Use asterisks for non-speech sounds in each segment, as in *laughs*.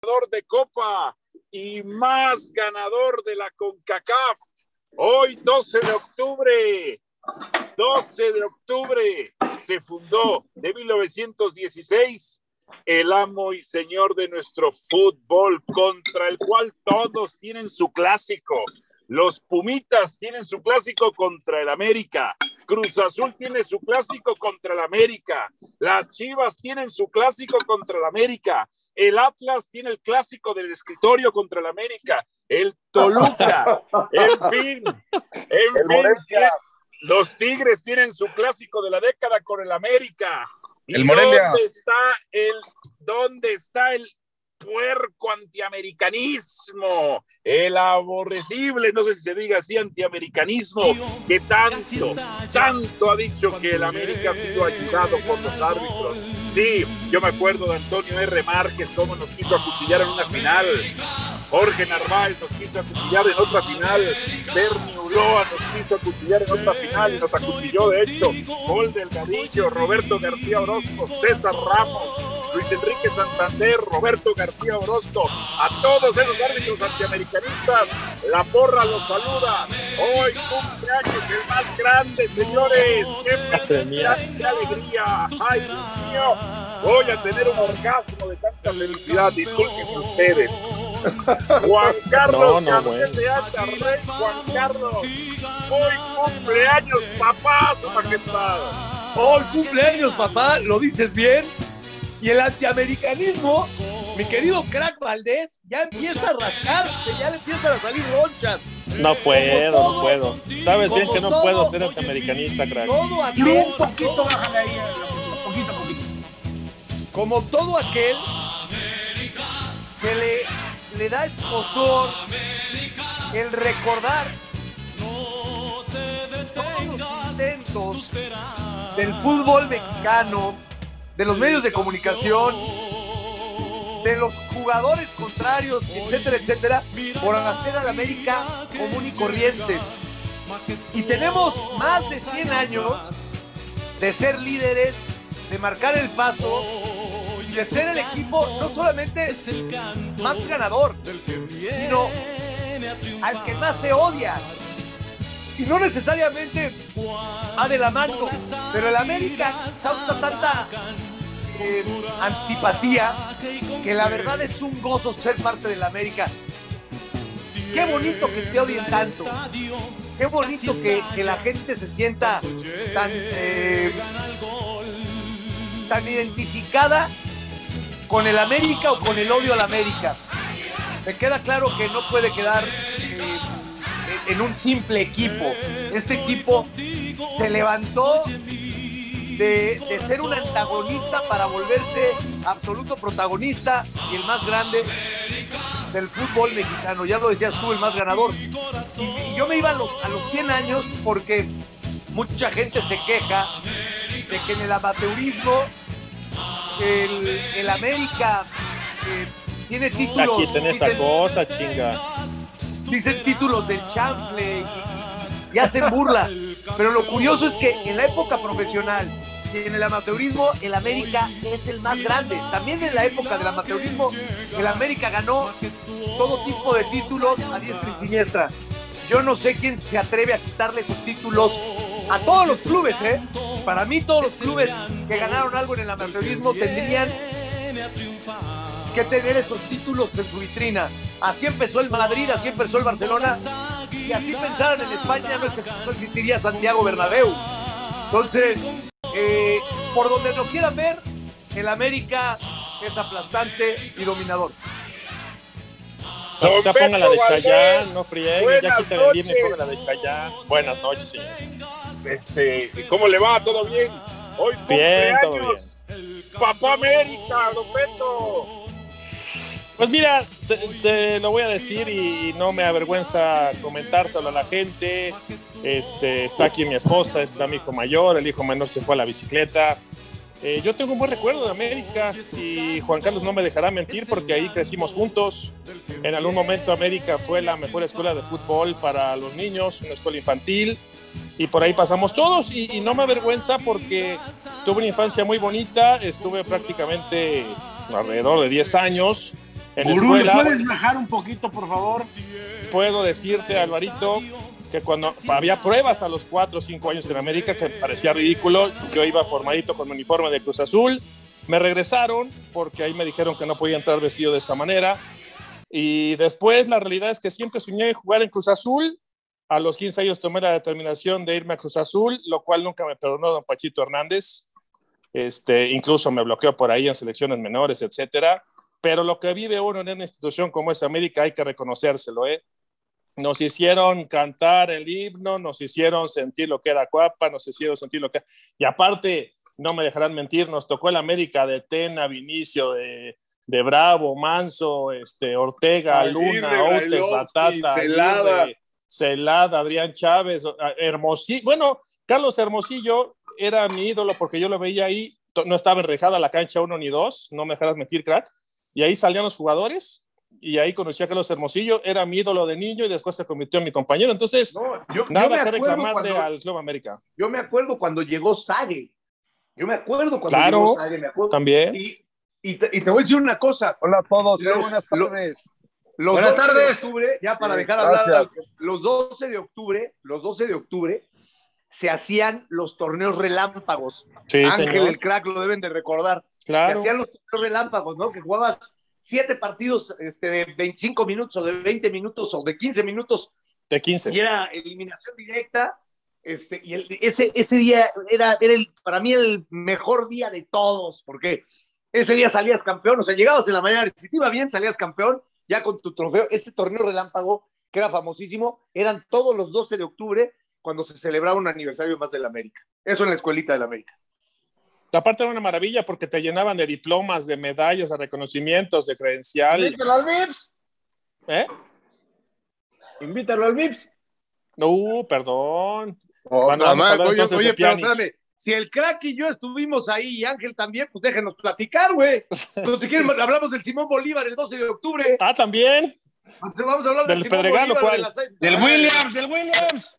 ganador de Copa y más ganador de la CONCACAF. Hoy, 12 de octubre, 12 de octubre, se fundó de 1916 el amo y señor de nuestro fútbol, contra el cual todos tienen su clásico. Los Pumitas tienen su clásico contra el América. Cruz Azul tiene su clásico contra el América. Las Chivas tienen su clásico contra el América. El Atlas tiene el clásico del escritorio contra el América. El Toluca. en fin, en fin, los Tigres tienen su clásico de la década con el América. ¿Y dónde está el dónde está el puerco antiamericanismo, el aborrecible, no sé si se diga así, antiamericanismo, que tanto, tanto ha dicho que el América ha sido ayudado por los árbitros. Sí, yo me acuerdo de Antonio R. Márquez, cómo nos quiso acuchillar en una final. Jorge Narváez nos quiso acuchillar en otra final. Bernie Uloa nos quiso acuchillar en otra final y nos acuchilló de hecho. Gol Delgadillo, Roberto García Orozco, César Ramos, Luis Enrique Santander, Roberto García Orozco, a todos esos árbitros antiamericanistas, la porra los saluda. Hoy cumpleaños el más grande, señores. ¡Qué, alegría! ¡Ay, Dios mío! Voy a tener un orgasmo de tanta felicidad, disculpen ustedes. Juan *laughs* Carlos no, no, Rey Juan Carlos. Hoy cumpleaños, papá, su majestad. Hoy cumpleaños, papá, ¿lo dices bien? Y el antiamericanismo, mi querido crack Valdés, ya empieza a rascarse, ya le empiezan a salir lonchas. No puedo, no puedo. Sabes bien que no puedo ser antiamericanista, crack. Todo aquel, un poquito, bájale ahí, poquito, poquito. Como todo aquel que le, le da esposor el recordar todos los intentos del fútbol mexicano de los medios de comunicación, de los jugadores contrarios, etcétera, etcétera, por hacer al América común y corriente. Y tenemos más de 100 años de ser líderes, de marcar el paso y de ser el equipo no solamente más ganador, sino al que más se odia. Y no necesariamente va de la mano, pero el América causa tanta antipatía, que la verdad es un gozo ser parte de la América. Qué bonito que te odien tanto. Qué bonito que, la gente se sienta tan, eh, tan identificada con el América o con el odio al América. Me queda claro que no puede quedar eh, en un simple equipo. Este equipo se levantó de, ser un antagonista para volverse absoluto protagonista y el más grande del fútbol mexicano. Ya lo decías tú, el más ganador. Y, yo me iba a los, a los 100 años porque mucha gente se queja de que en el amateurismo el, América eh, tiene títulos. Aquí tenés esa cosa, chinga. Dicen títulos del chample y, y hacen burla. Pero lo curioso es que en la época profesional y en el amateurismo el América es el más grande. También en la época del amateurismo el América ganó todo tipo de títulos a diestra y siniestra. Yo no sé quién se atreve a quitarle esos títulos a todos los clubes, ¿eh? Para mí todos los clubes que ganaron algo en el amateurismo tendrían que tener esos títulos en su vitrina. Así empezó el Madrid, así empezó el Barcelona y así pensaron en España no existiría Santiago Bernabéu. Entonces, eh, por donde lo quieran ver, el América es aplastante y dominador. No, o sea, ponga la de Chayán, no friegue, ya quita el viernes y ponga la de Chayán. Buenas noches, señor. Este, ¿cómo le va? ¿Todo bien? Hoy bien, todo bien. Papá América, Don Beto. Pues mira, te, lo voy a decir y no me avergüenza comentárselo a la gente. Este, está aquí mi esposa, está mi hijo mayor, el hijo menor se fue a la bicicleta. Eh, yo tengo un buen recuerdo de América y Juan Carlos no me dejará mentir porque ahí crecimos juntos. En algún momento América fue la mejor escuela de fútbol para los niños, una escuela infantil y por ahí pasamos todos y, y no me avergüenza porque tuve una infancia muy bonita, estuve prácticamente alrededor de 10 años En Gurú, ¿le escuela, puedes bajar un poquito, por favor? puedo decirte, Alvarito, que cuando había pruebas a los 4 o 5 años en América, que parecía ridículo, yo iba formadito con mi uniforme de Cruz Azul, me regresaron porque ahí me dijeron que no podía entrar vestido de esa manera. Y después la realidad es que siempre soñé jugar en Cruz Azul. A los 15 años tomé la determinación de irme a Cruz Azul, lo cual nunca me perdonó don Pachito Hernández. Este, incluso me bloqueó por ahí en selecciones menores, etcétera. Pero lo que vive uno en una institución como es América hay que reconocérselo, ¿eh? Nos hicieron cantar el himno, nos hicieron sentir lo que era Cuapa, nos hicieron sentir lo que... Y aparte, no me dejarán mentir, nos tocó el América de Tena, Vinicio, de, de Bravo, Manso, este, Ortega, Aguirre, Luna, Outes, Batata, Celada. Aguirre, Celada, Adrián Chávez, Hermosillo. Bueno, Carlos Hermosillo era mi ídolo porque yo lo veía ahí, no estaba enrejada la cancha uno ni dos, no me dejarás mentir, crack. Y ahí salían los jugadores y ahí conocí a Carlos Hermosillo, era mi ídolo de niño y después se convirtió en mi compañero. Entonces, No, yo, yo nada que acuerdo reclamarle cuando- al Club América. Yo me acuerdo cuando llegó Sague. Yo me acuerdo cuando Claro. llegó Sague, me acuerdo. También. Y, y te, y te voy a decir una cosa. Hola a todos, Los- buenas lo- tardes. Los Buenas 12 de tardes. octubre, ya para Sí, dejar hablar, gracias. los 12 de octubre, los 12 de octubre se hacían los torneos relámpagos. Sí, Ángel señor. el crack lo deben de recordar. Claro. hacían los torneos relámpagos, ¿no? Que jugabas siete partidos este, de 25 minutos o de 20 minutos o de 15 minutos De 15. y era eliminación directa. Este, y el- ese, ese día era, era el, para mí el mejor día de todos, porque ese día salías campeón, o sea, llegabas en la mañana, si te iba bien, salías campeón, ya con tu trofeo. Ese torneo relámpago, que era famosísimo, eran todos los 12 de octubre cuando se celebraba un aniversario más del América. Eso en la escuelita del América. Aparte era una maravilla porque te llenaban de diplomas, de medallas, de reconocimientos, de credencial. Invítalo al VIPS. ¿Eh? Invítalo al VIPS. Uh, perdón. Oh, Bueno, no, vamos a hablar oye, entonces oye, pero espérame, si el crack y yo estuvimos ahí y Ángel también, pues déjenos platicar, güey. *laughs* Entonces, si quieren, hablamos del Simón Bolívar el 12 de octubre. Ah, también. Vamos a hablar ¿Del Pedregal cuál? de se- Del Williams, del Williams.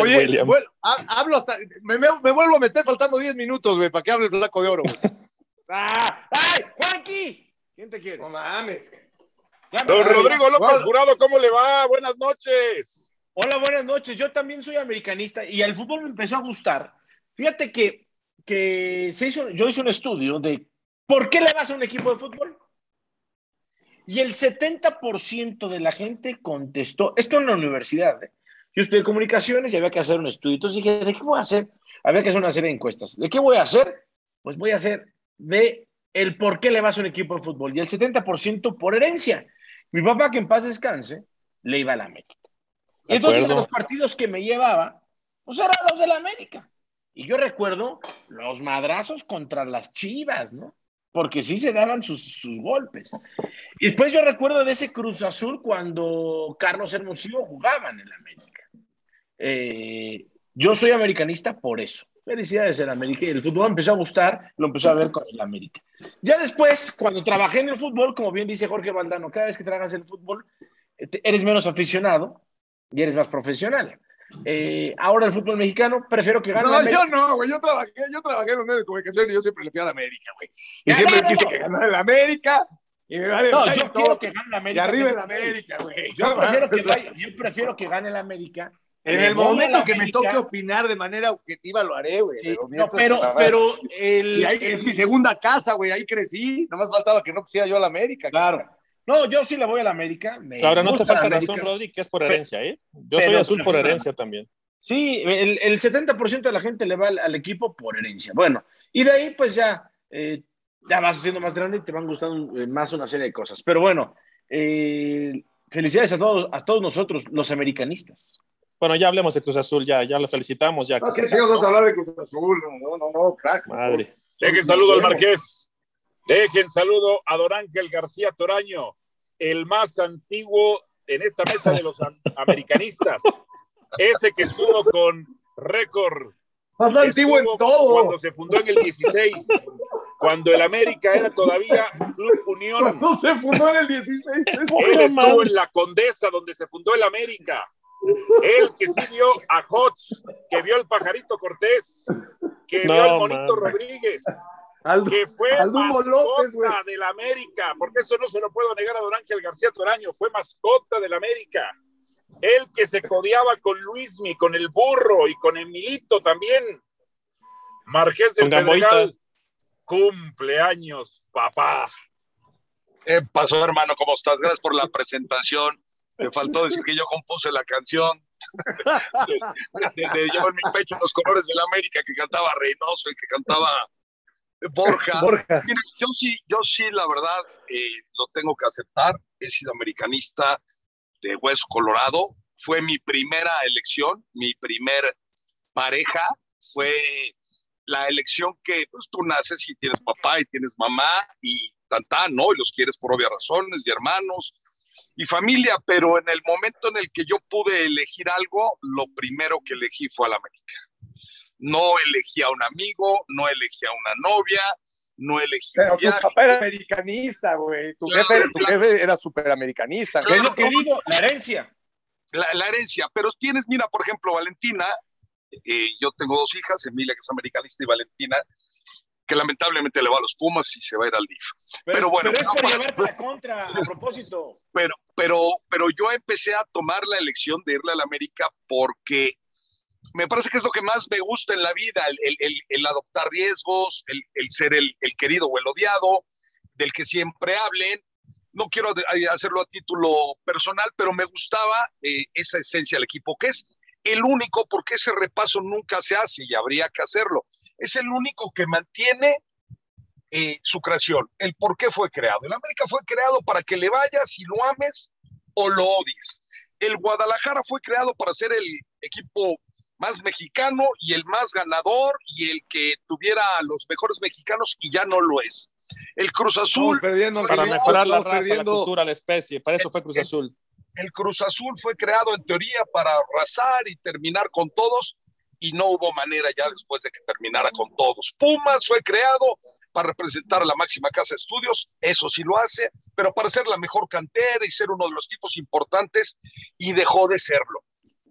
Oye, Williams. bueno, ha- hablo hasta. Me, me- me vuelvo a meter faltando 10 minutos, güey, para que hable el flaco de oro, güey. *laughs* Ah, ¡Ay, Juanqui! ¿Quién te quiere? No mames. Don Rodrigo López Bueno. Jurado, ¿cómo le va? Buenas noches. Hola, buenas noches. Yo también soy americanista y el fútbol me empezó a gustar. Fíjate que, que se hizo, yo hice un estudio de por qué le vas a un equipo de fútbol. Y el 70% de la gente contestó, esto en la universidad. ¿eh? Yo estudié comunicaciones y había que hacer un estudio. Entonces dije, ¿de qué voy a hacer? Había que hacer una serie de encuestas. ¿De qué voy a hacer? Pues voy a hacer de el por qué le vas a un equipo de fútbol. Y el 70% por herencia. Mi papá, que en paz descanse, le iba a la América. De entonces acuerdo. los partidos que me llevaba, pues eran los de la América. Y yo recuerdo los madrazos contra las chivas, ¿no? Porque sí se daban sus, sus golpes. Y después yo recuerdo de ese Cruz Azul cuando Carlos Hermosillo jugaban en la América. Eh, yo soy americanista por eso. Felicidades en América. Y el fútbol empezó a gustar, lo empezó a ver con el América. Ya después, cuando trabajé en el fútbol, como bien dice Jorge Valdano, cada vez que trabajas en el fútbol, eh, eres menos aficionado y eres más profesional. Eh, ahora el fútbol mexicano, prefiero que gane No, yo no, güey. Yo trabajé, yo trabajé en los medios de comunicación y yo siempre le fui a la América, güey. Y siempre quise que ganara la América. Y me vale No, yo todo. quiero que gane la Y América. arriba que- en la América, güey. Yo prefiero, que vaya- yo prefiero que gane la América. En el momento que me América. toque opinar de manera objetiva lo haré, güey. Sí, no, pero, pero el, Y ahí es mi segunda casa, güey. Ahí crecí. Nada más faltaba que no quisiera yo a la América. Claro. No, yo sí le voy a la América. me Ahora no te falta razón, Rodri, que es por herencia, ¿eh? Yo soy azul por herencia también. Sí, el, el 70% de la gente le va al, al equipo por herencia. Bueno, y de ahí pues ya, eh, ya vas siendo más grande y te van gustando eh, más una serie de cosas. Pero bueno, eh, felicidades a todos, a todos nosotros, los americanistas. Bueno, ya hablemos de Cruz Azul, ya, ya lo felicitamos, ya. No, que ¿qué se- chingados vamos a hablar de Cruz Azul? No, no, no, crack. Madre. Dejen saludo al Marqués. Dejen saludo a Don Ángel García Toraño, el más antiguo en esta mesa de los am- *laughs* americanistas. Ese que estuvo con récord. Más antiguo en todo. Cuando se fundó en el 16, cuando el América era todavía Club Unión. Cuando se fundó en el 16. Él estuvo en la Condesa, donde se fundó el América. Él que sí vio a Hodge, que vio al pajarito Cortés, que No, vio al Monito man. Rodríguez. Que fue mascota del América, porque eso no se lo puedo negar a Don Ángel García Toraño, fue mascota del América. Él que se codiaba con Luismi, con el burro y con Emilito también. Marqués del Pedregal, cumpleaños, papá. ¿Qué pasó, hermano? ¿Cómo estás? Gracias por la presentación. Me faltó decir que yo compuse la canción de, de, llevar mi pecho los colores de la América que cantaba Reynoso y que cantaba Borja. *laughs* yo sí, yo sí, la verdad, eh, lo tengo que aceptar. He sido americanista de Hueso Colorado. Fue mi primera elección, mi primer pareja. Fue la elección que pues, tú naces y tienes papá y tienes mamá y tanta, ¿no? Y los quieres por obvias razones, y hermanos y familia, pero en el momento en el que yo pude elegir algo, lo primero que elegí fue a la América. No elegí a un amigo, no elegí a una novia, no elegí Pero tu papá era americanista, güey. Tu, jefe, tu jefe era superamericanista. ¿Qué es lo que digo? La herencia. La, herencia. Pero tienes, mira, por ejemplo, Valentina, eh, yo tengo dos hijas, Emilia, que es americanista, y Valentina, que lamentablemente le va a los Pumas y se va a ir al DIF. Pero, bueno. Pero es para llevarte la contra, a propósito. Pero, pero, pero yo empecé a tomar la elección de irle a la América porque me parece que es lo que más me gusta en la vida, el, el, adoptar riesgos, el, el ser el, querido o el odiado, del que siempre hablen. No quiero hacerlo a título personal, pero me gustaba eh, esa esencia del equipo, que es el único, porque ese repaso nunca se hace y habría que hacerlo. Es el único que mantiene eh, su creación, el por qué fue creado. El América fue creado para que le vayas y lo ames o lo odies. El Guadalajara fue creado para ser el equipo más mexicano y el más ganador y el que tuviera a los mejores mexicanos y ya no lo es. El Cruz Azul. para mejorar la raza, la cultura, la especie. Para eso fue Cruz Azul. El, Cruz Azul fue creado en teoría para arrasar y terminar con todos y no hubo manera ya después de que terminara con todos. Pumas fue creado para representar a la máxima casa de estudios, eso sí lo hace, pero para ser la mejor cantera y ser uno de los tipos importantes y dejó de serlo.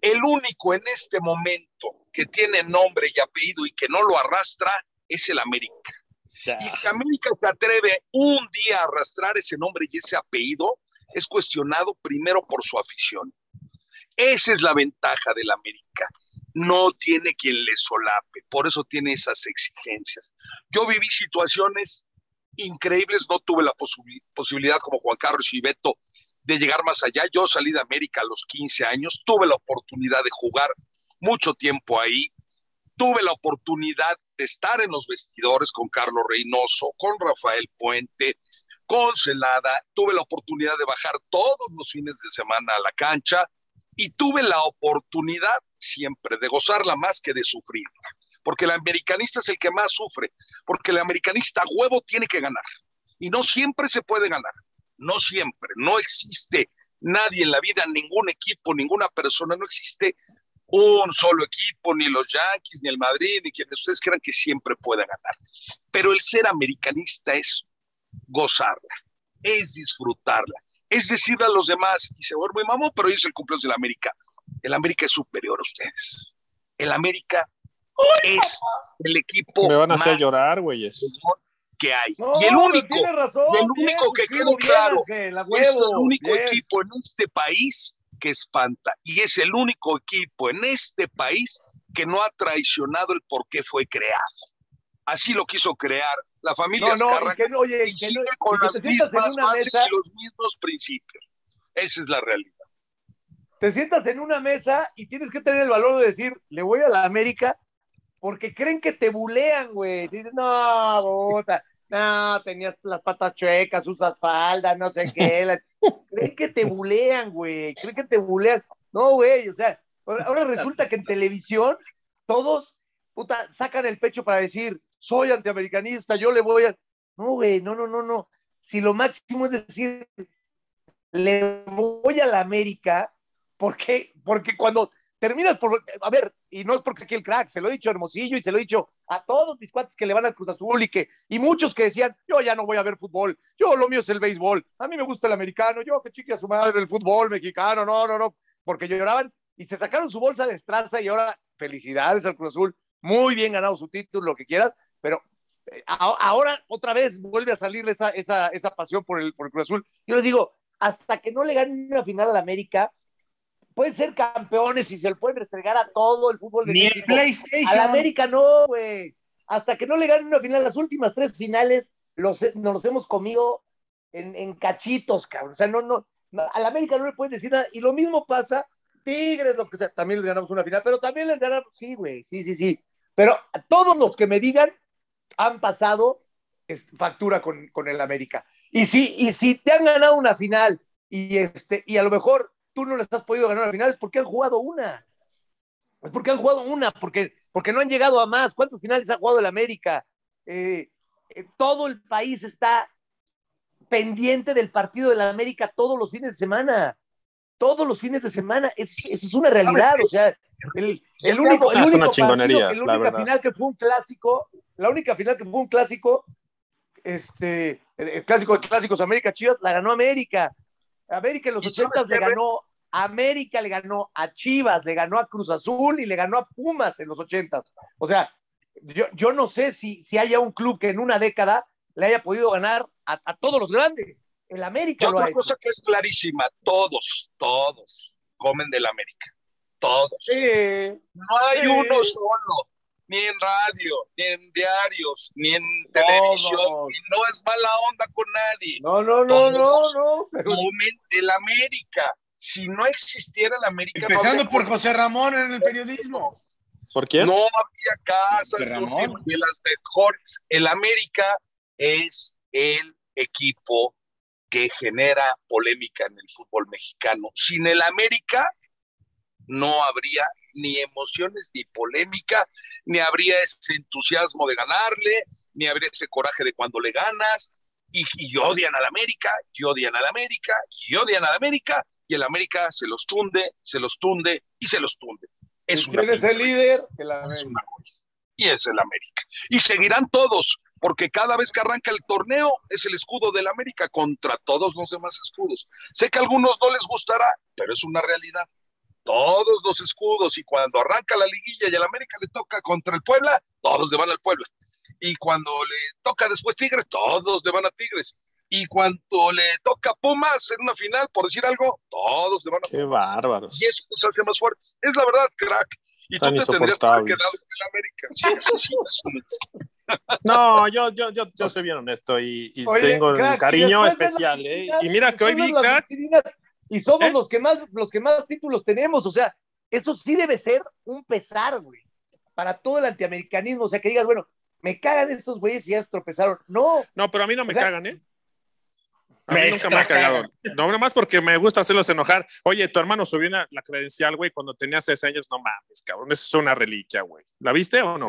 El único en este momento que tiene nombre y apellido y que no lo arrastra es el América. Y si América se atreve un día a arrastrar ese nombre y ese apellido, es cuestionado primero por su afición. Esa es la ventaja del América. No tiene quien le solape, por eso tiene esas exigencias. Yo viví situaciones increíbles, no tuve la posibilidad como Juan Carlos y Beto de llegar más allá. Yo salí de América a los 15 años, tuve la oportunidad de jugar mucho tiempo ahí, tuve la oportunidad de estar en los vestidores con Carlos Reynoso, con Rafael Puente, con Celada, tuve la oportunidad de bajar todos los fines de semana a la cancha y tuve la oportunidad siempre de gozarla más que de sufrirla, porque el americanista es el que más sufre, porque el americanista huevo tiene que ganar y no siempre se puede ganar no siempre, no existe nadie en la vida, ningún equipo, ninguna persona, no existe un solo equipo, ni los Yankees, ni el Madrid, ni quienes ustedes crean que siempre pueda ganar. Pero el ser americanista es gozarla, es disfrutarla, es decirle a los demás, y se vuelve muy mamón, pero hoy es el cumpleaños de la América. El América es superior a ustedes. El América es el equipo. Me van a hacer llorar, güeyes que hay. y el único, el único que quedó claro, es el único equipo en este país que espanta. Y es el único equipo en este país que no ha traicionado el por qué fue creado. Así lo quiso crear la familia no, no, que no, oye, que no, con las mismas en una mesa, y los mismos principios. Esa es la realidad. Te sientas en una mesa y tienes que tener el valor de decir, le voy a la América porque creen que te bulean, güey. Dicen, no, puta, no, tenías las patas chuecas, usas falda, no sé qué. *laughs* creen que te bulean, güey. Creen que te bulean. No, güey, o sea, ahora, resulta que en televisión todos, puta, sacan el pecho para decir, soy antiamericanista, yo le voy a. No, güey, no, no, no, no. Si lo máximo es decir, le voy a la América, ¿por qué? Porque cuando terminas por, a ver, y no es porque aquí el crack, se lo he dicho Hermosillo y se lo he dicho a todos mis cuates que le van al Cruz Azul y que, y muchos que decían, yo ya no voy a ver fútbol, yo lo mío es el béisbol, a mí me gusta el americano, yo que chique a su madre el fútbol mexicano, no, no, no, porque lloraban y se sacaron su bolsa de estraza y ahora felicidades al Cruz Azul, muy bien ganado su título, lo que quieras, pero ahora otra vez vuelve a salir esa, esa, esa pasión por el, por el Cruz Azul. Yo les digo, hasta que no le ganen una final a la América, pueden ser campeones y se le pueden restregar a todo el fútbol de Ni México. en PlayStation. A la América no, güey. Hasta que no le ganen una final, las últimas tres finales los, nos los hemos comido en, en cachitos, cabrón. O sea, no, no, no, a la América no le pueden decir nada. Y lo mismo pasa, Tigres, lo que sea, también les ganamos una final, pero también les ganamos, sí, güey, sí, sí, sí. Pero a todos los que me digan han pasado factura con, con el América. Y si, y si te han ganado una final y, este, y a lo mejor tú no les has podido ganar una final, es porque han jugado una. Es porque han jugado una, porque, porque no han llegado a más. ¿Cuántos finales ha jugado el América? Eh, eh, todo el país está pendiente del partido de la América todos los fines de semana. Todos los fines de semana. Es, es una realidad. O sea, el, el único, el Es único partido, la la única final que fue un clásico, la única final que fue un clásico, este, el, el clásico de clásicos América Chivas, la ganó América. América en los ¿Y ochentas le ganó, América le ganó a Chivas, le ganó a Cruz Azul y le ganó a Pumas en los ochentas. O sea, yo, yo no sé si, si haya un club que en una década le haya podido ganar a, a todos los grandes. El Y América lo ha otra hecho. cosa que es clarísima, todos, todos comen del América. Todos. Sí. No hay Sí. uno solo, ni en radio, ni en diarios, ni en televisión, Todos. y no es mala onda con nadie. No, no, no, no, Todos. no. pero- Comen del América. Si no existiera el América, no Empezando por José Ramón en el periodismo. ¿Por quién? No había casas Ramón. de las mejores. El América es el equipo que genera polémica en el fútbol mexicano. Sin el América no habría ni emociones ni polémica, ni habría ese entusiasmo de ganarle, ni habría ese coraje de cuando le ganas, y, y odian al América, y odian al América, y odian al América, y el América se los tunde, se los tunde y se los tunde. Es una ¿Quién es el líder? El es América. una. Y es el América. Y seguirán todos, porque cada vez que arranca el torneo es el escudo del América contra todos los demás escudos. Sé que a algunos no les gustará, pero es una realidad. Todos los escudos, y cuando arranca la liguilla y el América le toca contra el Puebla, todos le van al Puebla. Y cuando le toca después Tigres, todos le van a Tigres. Y cuando le toca Pumas en una final, por decir algo, todos le van a Qué bárbaros. y eso nos hace más fuertes. Es la verdad, crack. Y Están tú te tendrías que haber insoportables. quedado en el América. Sí, sí, sí, es *laughs* un- No, yo, yo, yo, yo soy bien honesto y, y Oye, tengo un crack, cariño especial, ¿eh? Y mira que hoy vi, crack, vitrinas Y somos ¿Eh? los, que más, los que más títulos tenemos. O sea, eso sí debe ser un pesar, güey. Para todo el antiamericanismo. O sea, que digas, bueno, me cagan estos güeyes y ya se tropezaron. No, No, pero a mí no me O sea, cagan, ¿eh? A me mí nunca me ha cagado. No, nomás porque me gusta hacerlos enojar. Oye, tu hermano subió una- la credencial, güey, cuando tenía seis años. No mames, cabrón. Eso es una reliquia, güey. ¿La viste o no?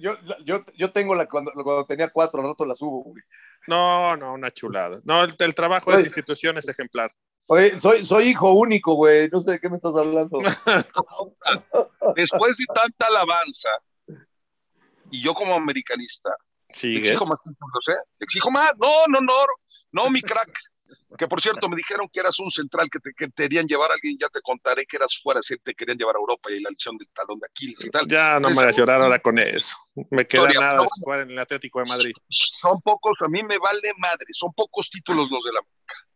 Yo, yo, yo tengo la cuando, cuando tenía cuatro, al rato la subo, güey. No, no, una chulada. No, el, el trabajo de esa institución es ejemplar. Oye, soy, soy hijo único, güey. No sé de qué me estás hablando. *laughs* Después de tanta alabanza, y yo como americanista, Sigues. exijo más títulos, ¿eh? Exijo más. No, no, no, no, mi crack. Que por cierto, me dijeron que eras un central que te, que te querían llevar a alguien, ya te contaré que eras fuera, si te querían llevar a Europa y la lesión del talón de Aquiles y tal. Ya no me Es- hagas llorar ahora con eso. Me queda Historia, nada no, de jugar en el Atlético de Madrid. Son pocos, a mí me vale madre, son pocos títulos los de la América.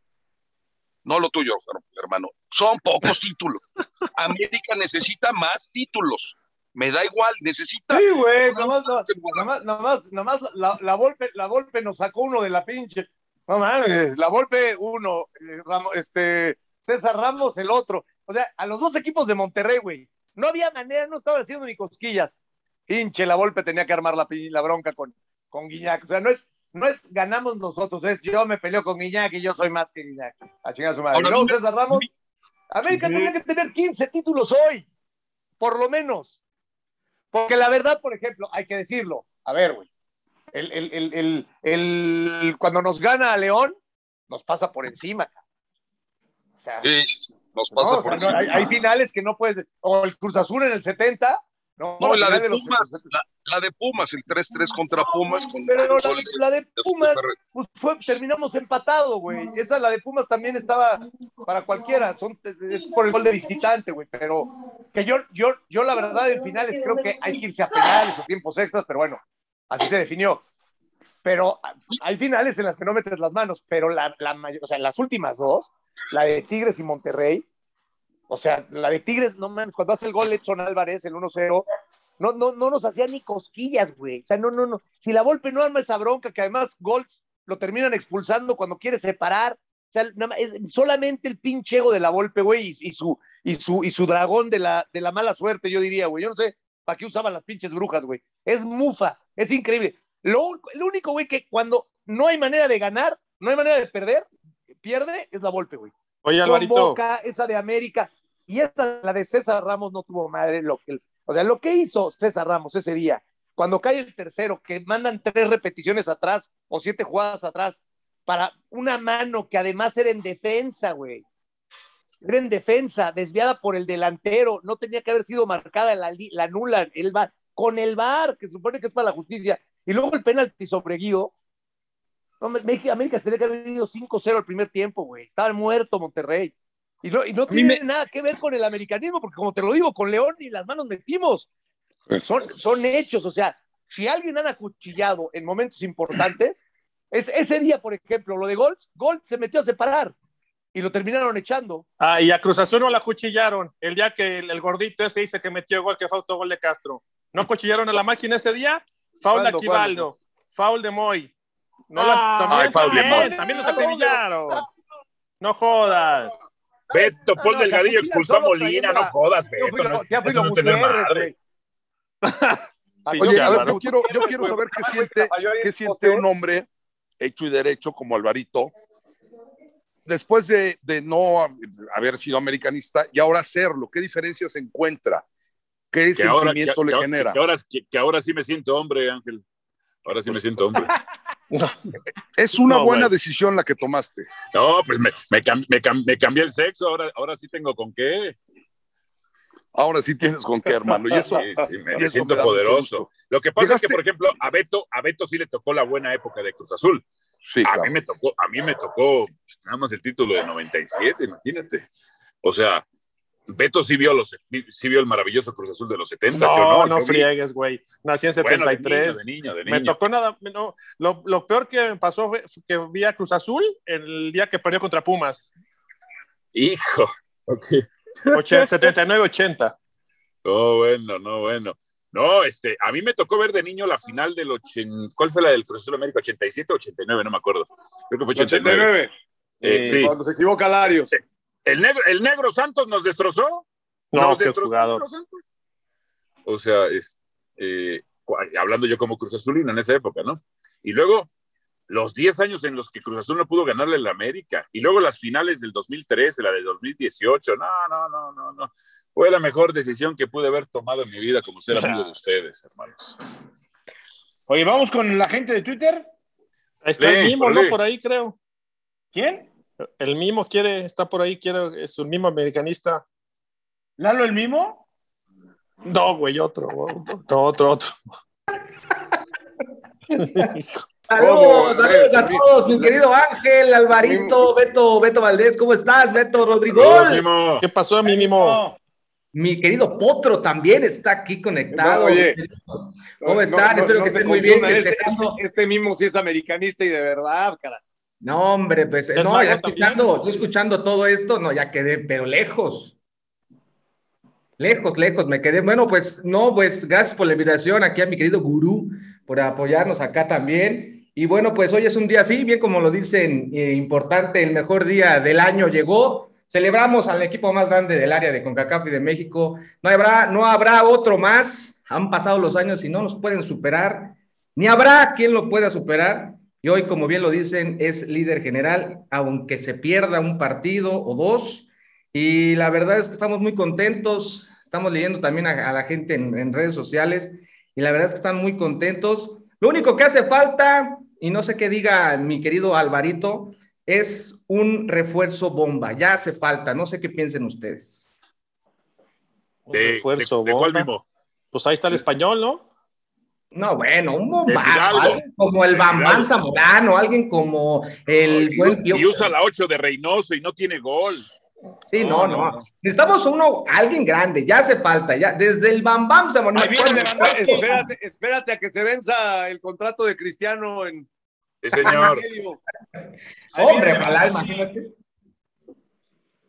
No lo tuyo, hermano. Son pocos títulos. América necesita más títulos. Me da igual, necesita. Sí, güey. Nomás, no- nomás, nomás, nomás la, la, Volpe, la Volpe nos sacó uno de la pinche. No mames, la Volpe uno, eh, este, César Ramos el otro. O sea, a los dos equipos de Monterrey, güey. No había manera, no estaban haciendo ni cosquillas. Pinche, la Volpe tenía que armar la, la bronca con, con Guiñac. O sea, no es, no es ganamos nosotros, es yo me peleo con y yo soy más que Guiñac. A chingar a su madre. Ahora, luego César Ramos. América tenía que tener 15 títulos hoy, por lo menos. Porque la verdad, por ejemplo, hay que decirlo. A ver, güey. El, el, el, el, el- cuando nos gana a León, nos pasa por encima. O sea, Sí, sí, sí, nos no, pasa o sea, por no, hay, encima. hay finales que no puedes. O el Cruz Azul en el 70. No, No, la de los- Pumas, la, la de Pumas, el 3-3 contra Pumas. Con Pero la, de- la Pumas, pues fue, terminamos empatado, güey. Esa, la de Pumas también estaba para cualquiera. Son, es por el gol de visitante, güey. Pero que yo, yo, yo la verdad en finales creo que hay que irse a penales o tiempos extras, pero bueno, así se definió. pero hay finales en las que no metes las manos, pero la, la mayor, o sea, las últimas dos, la de Tigres y Monterrey, o sea, la de Tigres, no mames, cuando hace el gol Edson Álvarez, el 1-0, no, no, no nos hacía ni cosquillas, güey. O sea, no, no, no. Si la Volpe no arma esa bronca, que además Golds lo terminan expulsando cuando quiere separar. O sea, nada más, es solamente el pinche ego de la Volpe, güey, y, su, y, su, y su dragón de la, de la mala suerte, yo diría, güey. Yo no sé para qué usaban las pinches brujas, güey. Es mufa, es increíble. Lo, lo único, güey, que cuando no hay manera de ganar, no hay manera de perder, pierde, es la Volpe, güey. Oye, Con Alvarito. Boca, esa de América, y esta, la de César Ramos, no tuvo madre. Lo que, o sea, lo que hizo César Ramos ese día, cuando cae el tercero, que mandan tres repeticiones atrás o siete jugadas atrás para una mano que además era en defensa, güey. Era en defensa, desviada por el delantero, no tenía que haber sido marcada, la, la nula, el VAR, con el VAR, que supone que es para la justicia, y luego el penalti sobre Guido. Hombre, México- América se tenía que haber ido 5-0 al primer tiempo, güey. Estaba muerto Monterrey. Y no, y tiene me- nada que ver con el americanismo, porque como te lo digo, con León ni las manos metimos. Son, son hechos, o sea, si alguien han acuchillado en momentos importantes, es, ese día, por ejemplo, lo de Gold, Gold se metió a separar y lo terminaron echando. Ah, y a Cruz Azul no la cuchillaron. El día que el, el gordito ese dice que metió gol, que fue autogol de Castro. ¿No cuchillaron a la máquina ese día? Foul de ¿Cuándo, Aquivaldo. Foul de Moy. No Ah, las, también, ay, también, también los acribillaron. No jodas. Beto, Paul Delgadillo expulsó a Molina, no jodas, Beto. no- ya fui no tener madre. *laughs* Oye, a ver, yo quiero, yo quiero saber qué siente, qué siente un hombre hecho y derecho como Alvarito después de, de no haber sido americanista y ahora serlo. ¿Qué diferencia se encuentra? ¿Qué Que ahora, sentimiento que- le que- genera? que ahora, que- que ahora sí me siento hombre, Ángel. Ahora sí me siento hombre. *laughs* *laughs* Es una No, buena decisión la que tomaste. No, pues me, me, cam- me cam- me cambié el sexo, ahora, ahora sí tengo con qué. Ahora sí tienes con qué, hermano. Y eso, Sí, sí, me, y me eso siento poderoso. Lo que pasa es que, por ejemplo, a Beto, a Beto sí le tocó la buena época de Cruz Azul. sí, A claro. mí me tocó, a mí me tocó pues, nada más el título de 97, imagínate. O sea, Beto sí vio los sí vio el maravilloso Cruz Azul de los 70, No, yo no, no yo friegues, güey. Nací en Bueno, de 73. niño, de niño, de Me niño. tocó nada. No, lo, lo peor que me pasó fue que vi a Cruz Azul el día que perdió contra Pumas. Hijo. Ok. 79-80. No, bueno, no, bueno. No, este, a mí me tocó ver de niño la final del 80, ¿cuál fue la del Cruz Azul América? 87 o 89, no me acuerdo. Creo que fue 89. Eh, sí. Cuando se equivoca Larios. El negro, el negro Santos nos destrozó. No, nos destrozó jugador. Negro Santos. O sea, es, eh, hablando yo como Cruz Azulino en esa época, ¿no? Y luego los 10 años en los que Cruz Azul no pudo ganarle en la América. Y luego las finales del 2013, la del 2018. No, no, no, no, no. Fue la mejor decisión que pude haber tomado en mi vida como ser amigo de ustedes, hermanos. Oye, vamos con la gente de Twitter. Está el lee. ¿no? Por ahí creo. ¿Quién? El mimo quiere, está por ahí, quiere, es un mimo americanista. ¿Lalo el mimo? No, güey, otro, otro, otro, otro. *laughs* Saludos, ¿Cómo? saludos a Eh, todos, mi querido Ángel, Alvarito, Beto, Beto Valdés, ¿cómo estás? Beto Rodrigo. Mimo. ¿Qué pasó, mi mimo? No. Mi querido Potro también está aquí conectado. No, oye. ¿Cómo están? Espero que estén muy bien, Este, este, este mismo sí es americanista y de verdad, cara. No, hombre, pues, ¿Es no, ya también? escuchando, yo escuchando todo esto, no, ya quedé, pero lejos. Lejos, lejos, me quedé. Bueno, pues, no, pues, gracias por la invitación aquí a mi querido gurú, por apoyarnos acá también. Y bueno, pues hoy es un día así, bien como lo dicen, eh, importante, el mejor día del año llegó. Celebramos al equipo más grande del área de CONCACAF y de México. No habrá, no habrá otro más. Han pasado los años y no nos pueden superar. Ni habrá quien lo pueda superar. Y hoy, como bien lo dicen, es líder general, aunque se pierda un partido o dos. Y la verdad es que estamos muy contentos. Estamos leyendo también a, a la gente en, en redes sociales y la verdad es que están muy contentos. Lo único que hace falta, y no sé qué diga mi querido Alvarito, es un refuerzo bomba. Ya hace falta. No sé qué piensen ustedes. Un De, refuerzo, de- de cuál bomba. Mimo? Pues ahí está el español, ¿no? No, bueno, un bombazo. Alguien como el Fidalgo. Zamorano, alguien como el y, buen Pío y usa la 8 de Reynoso y no tiene gol. Sí, no, No, no. Necesitamos uno, alguien grande, ya hace falta, ya. Desde el Bam Bam Zamorano. Espérate, espérate a que se venza el contrato de Cristiano en, Sí, señor. Hombre, ojalá, imagínate.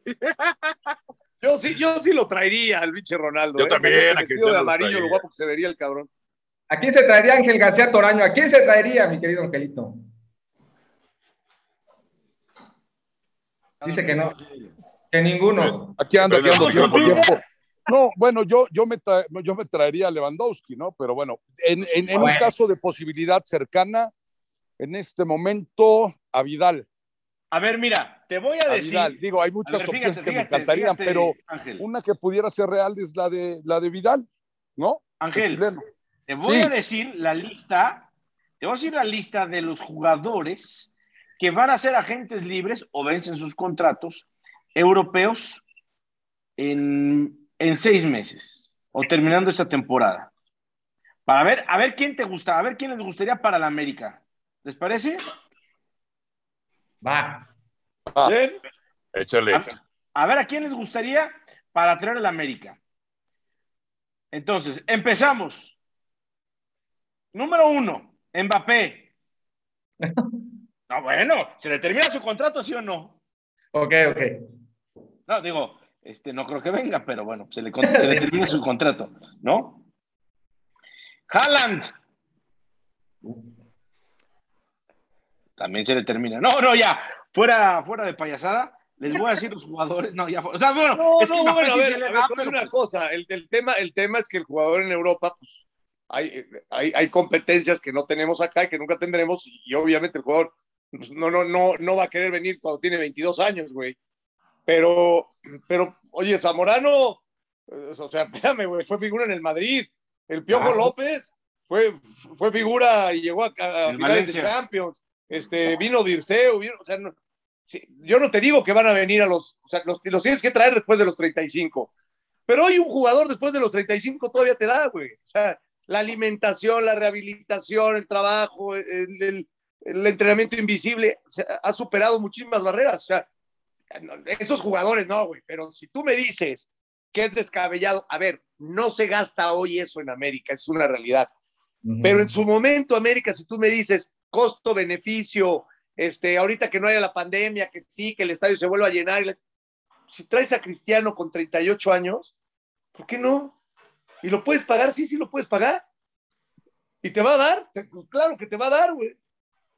*laughs* Yo sí, yo sí lo traería al pinche Ronaldo. Yo ¿eh? también, a vestido Cristiano de lo amarillo, lo guapo que se vería el cabrón. ¿A quién se traería Ángel García Toraño? ¿A quién se traería, mi querido Angelito? Dice que no, que ninguno. Aquí ando, aquí ando, tiempo, no, tiempo. No, bueno, yo, yo, me tra- yo me traería a Lewandowski, ¿no? Pero bueno, en, en- en un caso de posibilidad cercana, en este momento, a Vidal. A ver, mira, te voy a A decir. Vidal. Digo, hay muchas ver, opciones fíjate, que me encantarían, fíjate, pero Ángel, una que pudiera ser real es la de, la de Vidal, ¿no? El Ángel. Te voy Sí. a decir la lista, te voy a decir la lista de los jugadores que van a ser agentes libres o vencen sus contratos europeos en, en seis meses o terminando esta temporada. Para ver, a ver quién te gusta, a ver quién les gustaría para la América. ¿Les parece? Va. Ah. Bien. Échale. A, a ver a quién les gustaría para traer a la América. Entonces, empezamos. Número uno, Mbappé. No, *laughs* bueno, ¿se le termina su contrato, sí o no? Ok, ok. No, digo, este, no creo que venga, pero bueno, se le, con- se le termina su contrato, ¿no? Haaland. También se le termina. No, no, ya, fuera, fuera de payasada, les voy a decir los jugadores. No, ya, o sea, bueno, No, es que no, bueno, a ver, a ver, una pues- cosa, el, el tema, el tema es que el jugador en Europa, pues, hay, hay, hay competencias que no tenemos acá y que nunca tendremos, y obviamente el jugador no, no, no, no va a querer venir cuando tiene 22 años, güey. Pero, pero, oye, Zamorano, eh, o sea, *laughs* espérame, güey, fue figura en el Madrid. El Piojo Ah. López fue, fue figura y llegó a, a de. Champions. Este, vino Dirceu, vino, o sea, no- yo no te digo que van a venir a los, o sea, los, los tienes que traer después de los 35. Pero hoy un jugador después de los 35 todavía te da, güey. O sea, la alimentación, la rehabilitación, el trabajo, el, el- el entrenamiento invisible, o sea, ha superado muchísimas barreras. O sea, no, esos jugadores no, güey. Pero si tú me dices que es descabellado, a ver, no se gasta hoy eso en América, es una realidad. Pero en su momento, América, si tú me dices costo-beneficio, este, ahorita que no haya la pandemia, que sí, que el estadio se vuelva a llenar, si traes a Cristiano con 38 años, ¿por qué no? ¿Y lo puedes pagar? Sí, sí lo puedes pagar. ¿Y te va a dar? Claro que te va a dar, güey.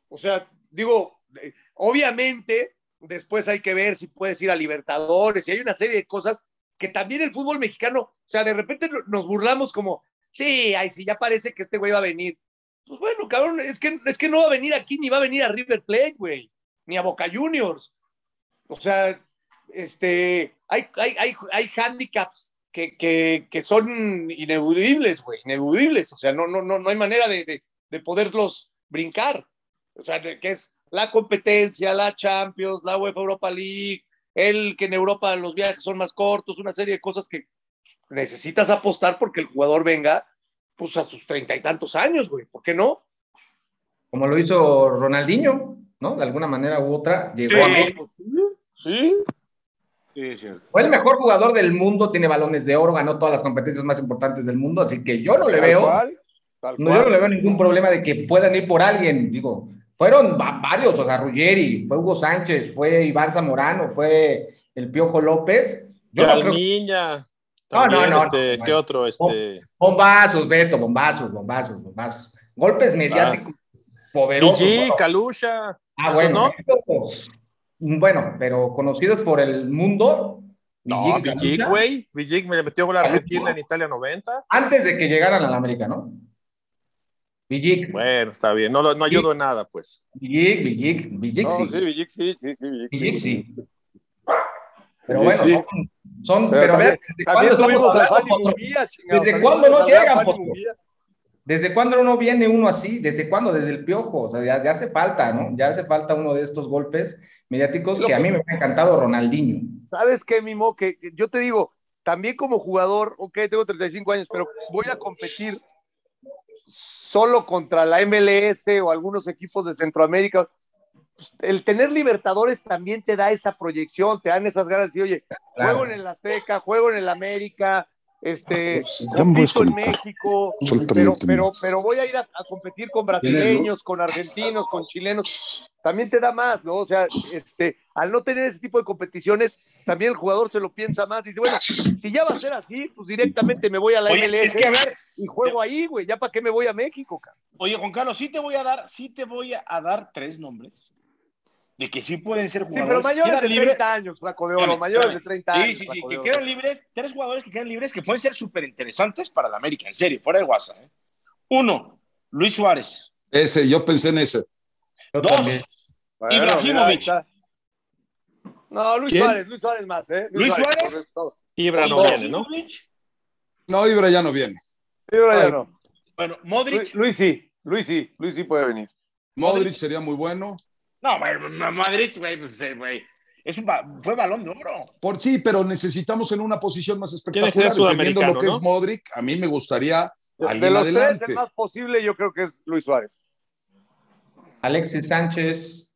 O sea, digo, eh, obviamente, después hay que ver si puedes ir a Libertadores y hay una serie de cosas que también el fútbol mexicano, o sea, de repente no- nos burlamos como, sí, ay, sí, ya parece que este güey va a venir. Pues bueno, cabrón, es que, es que no va a venir aquí ni va a venir a River Plate, güey, ni a Boca Juniors. O sea, este, hay, hay, hay, hay handicaps que, que, que son ineludibles, güey, ineludibles. O sea, no, no, no, no hay manera de, de, de poderlos brincar. O sea, que es la competencia, la Champions, la UEFA Europa League, el que en Europa los viajes son más cortos, una serie de cosas que necesitas apostar porque el jugador venga pues a sus treinta y tantos años, güey. ¿Por qué no? Como lo hizo Ronaldinho, ¿no? De alguna manera u otra, llegó a México. Sí. Sí. Fue el mejor jugador del mundo, tiene balones de oro, ganó todas las competencias más importantes del mundo, así que yo no le Tal veo, cual, tal no, yo no le veo ningún problema de que puedan ir por alguien. Digo, fueron va- varios, o sea, Ruggeri, fue Hugo Sánchez, fue Iván Zamorano, fue el Piojo López. Yo no creo Calmiña. No, no, no, este, no, ¿Qué otro? Este, bombazos, Beto, bombazos, bombazos, bombazos. Golpes mediáticos poderosos. Villí, ¿no? Calusha. Ah, ¿esos bueno, no? estos, bueno, pero conocidos por el mundo. No, Villic, güey. Villic me metió gol a. Argentina en Italia 90. Antes de que llegaran a la América, ¿no? Villic, Bueno, está bien. No, no ayudo en nada, pues. Villic, Villic, Villic, No, sí. sí, Villic, sí, sí, sí, Villic, Villic, sí. Pero Villic, bueno, sí. son, son- Pero pero, también- ¿desde También cuándo estamos hablando? Munguía, chingado. ¿Desde cuándo no llegan. ¿Desde cuándo no viene uno así? ¿Desde cuándo? Desde el piojo. O sea, ya, ya hace falta, ¿no? Ya hace falta uno de estos golpes mediáticos que a mí me ha encantado Ronaldinho. ¿Sabes qué, Mimo? Que, yo te digo, también como jugador, ok, tengo 35 años, pero voy a competir solo contra la MLS o algunos equipos de Centroamérica. Pues, El tener Libertadores también te da esa proyección, te dan esas ganas de decir, oye, Claro. juego en el Azteca, juego en el América, este, compito en desconectar. México, pero, 20 pero, pero voy a ir a, a competir con brasileños, con argentinos, con chilenos. También te da más, ¿no? O sea, este, al no tener ese tipo de competiciones, también el jugador se lo piensa más. Dice, bueno, si ya va a ser así, pues directamente me voy a la Oye, MLS es que a ver, y juego ahí, güey. ¿Ya para qué me voy a México, cabrón? oye, Juan Carlos, sí te voy a dar, sí te voy a dar tres nombres de que sí pueden ser Sí, jugadores. pero que mayores de libres. 30 años, flaco de oro, mayores de 30 años. Sí, sí, sí, que quedan libres, tres jugadores que quedan libres que pueden ser súper interesantes para la América, en serio, fuera de WhatsApp. ¿eh? Uno, Luis Suárez. Ese, yo pensé en ese. Yo Dos, también. Bueno, Ibrahimovic. No, Luis ¿Quién? Suárez, Luis Suárez más, ¿eh? ¿Luis Suárez? correcto. Ibra no viene, ¿no? No, Ibra ya no viene. Sí, ahora ya no. Bueno, Modric. Luis, Luis sí, Luis sí, Luis sí puede venir. Modric sería muy bueno. No, Madrid, güey, pues, eh, güey. Es un ba- fue balón de oro. Por sí, pero necesitamos en una posición más espectacular. Entendiendo lo que ¿no? es Modric, a mí me gustaría De, los tres, adelante. el más posible yo creo que es Luis Suárez. Alexis Sánchez.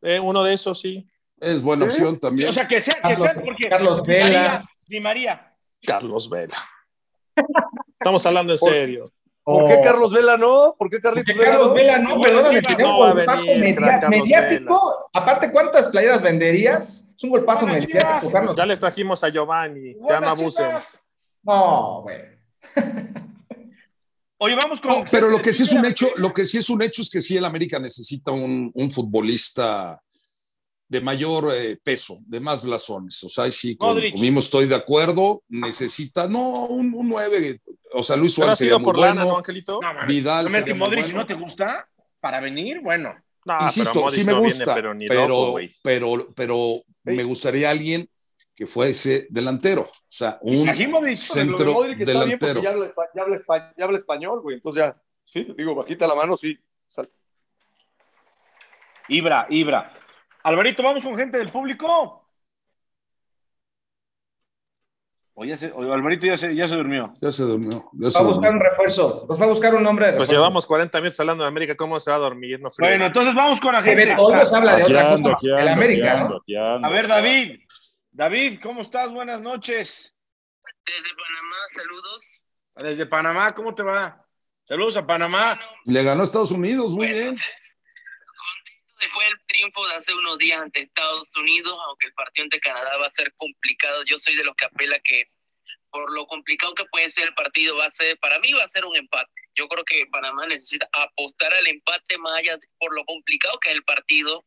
Eh, uno de esos, sí. Es buena ¿Sí? opción también. O sea, que sea, que Carlos- sea, porque Carlos Di María, Vela. Di María. Carlos Vela. Estamos hablando en Por- serio. ¿Por qué Carlos Vela no? ¿por qué Carlitos Porque Carlos? Vela, no, No, perdóname, tiene no un golpazo mediático. Aparte, ¿cuántas playeras venderías? Es un golpazo Bueno, mediático, Chivas. Carlos. Ya les trajimos a Giovanni. Ya no abusen. No, güey. *laughs* Oye, vamos con. No, pero lo que sí es un hecho, lo que sí es un hecho es que sí el América necesita un, un futbolista de mayor eh, peso, de más blasones. O sea, ahí sí, con, estoy de acuerdo. Necesita, no, un, un 9. O sea, Luis Suárez sería sido muy por bueno. lana, ¿no, Angelito? No. Vidal No, sería muy Modric, bueno. ¿no te gusta? Para venir, bueno. No, Insisto, pero sí me no gusta, viene, pero ni pero, pero, pero me gustaría alguien que fuese delantero. O sea, un centro de Modric delantero. ya habla, ya habla espa- ya habla español, güey. Entonces ya, sí, te digo, bajita la mano, sí. Sal- Ibra, Ibra. Alvarito, vamos con gente del público. Oye, se, oye, Alvarito ya se, ya se durmió. Ya se durmió. ya se Va a buscar durmió. un refuerzo. Nos va a buscar un nombre de Pues llevamos 40 minutos hablando de América. ¿Cómo se va a dormir? No. Bueno, entonces vamos con la Se gente. todos habla de otra ando, cosa. ando, América, ¿no? ando, aquí ando. A ver, David. David, ¿cómo estás? Buenas noches. Desde Panamá, saludos. Desde Panamá, ¿cómo te va? Saludos a Panamá. Le ganó a Estados Unidos, muy Bueno. bien. Después del triunfo de hace unos días ante Estados Unidos, aunque el partido ante Canadá va a ser complicado, yo soy de los que apela que por lo complicado que puede ser el partido, va a ser, para mí va a ser un empate. Yo creo que Panamá necesita apostar al empate más allá de- por lo complicado que es el partido,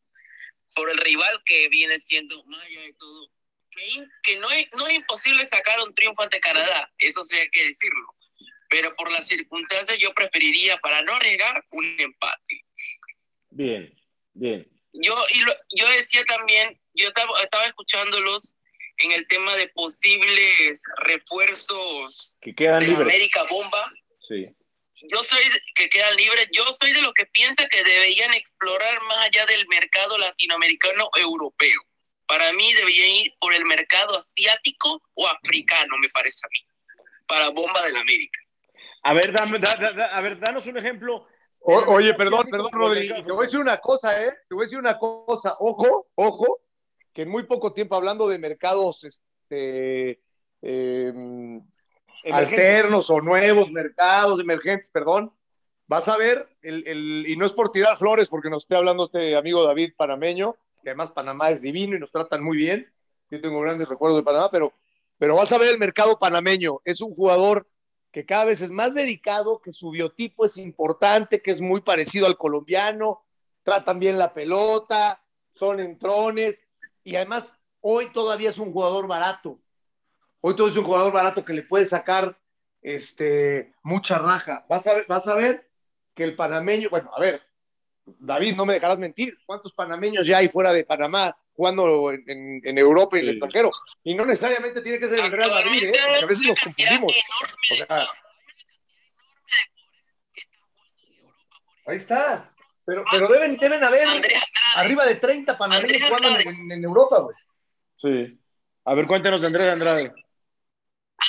por el rival que viene siendo, más allá de todo, que, que no, es, no es imposible sacar un triunfo ante Canadá, eso sí hay que decirlo. Pero por las circunstancias yo preferiría, para no arriesgar, un empate. Bien, bien. Yo, y lo- yo decía también, yo estaba, estaba escuchándolos en el tema de posibles refuerzos Que quedan de libres. América Bomba. Sí. Yo soy que quedan libres, yo soy de los que piensa que deberían explorar más allá del mercado latinoamericano europeo. Para mí deberían ir por el mercado asiático o africano, me parece a mí, para Bomba del América. A ver, dame, da- da- da- a ver, danos un ejemplo. O- oye, perdón, perdón, o el Rodri. mercado Te voy a decir una cosa, ¿eh? Te voy a decir una cosa. Ojo, ojo, que en muy poco tiempo hablando de mercados este, em, alternos o nuevos mercados emergentes, perdón, vas a ver, el, el- y no es por tirar flores, porque nos esté hablando este amigo David panameño, que además Panamá es divino y nos tratan muy bien. Yo tengo grandes recuerdos de Panamá, pero, pero vas a ver el mercado panameño. Es un jugador que cada vez es más dedicado, que su biotipo es importante, que es muy parecido al colombiano, tratan bien la pelota, son entrones, y además hoy todavía es un jugador barato. Hoy todavía es un jugador barato que le puede sacar este, mucha raja. Vas a, ver, vas a ver que el panameño, bueno, a ver, David, no me dejarás mentir, ¿cuántos panameños ya hay fuera de Panamá jugando en, en- en Europa y en el Sí. extranjero? Y no necesariamente tiene que ser el Real Madrid, ¿eh? porque a veces nos confundimos. O sea, ahí está. Pero, pero deben, deben haber arriba de 30 panameños jugando en, en Europa, güey. Sí. A ver, cuéntanos, Andrés Andrade.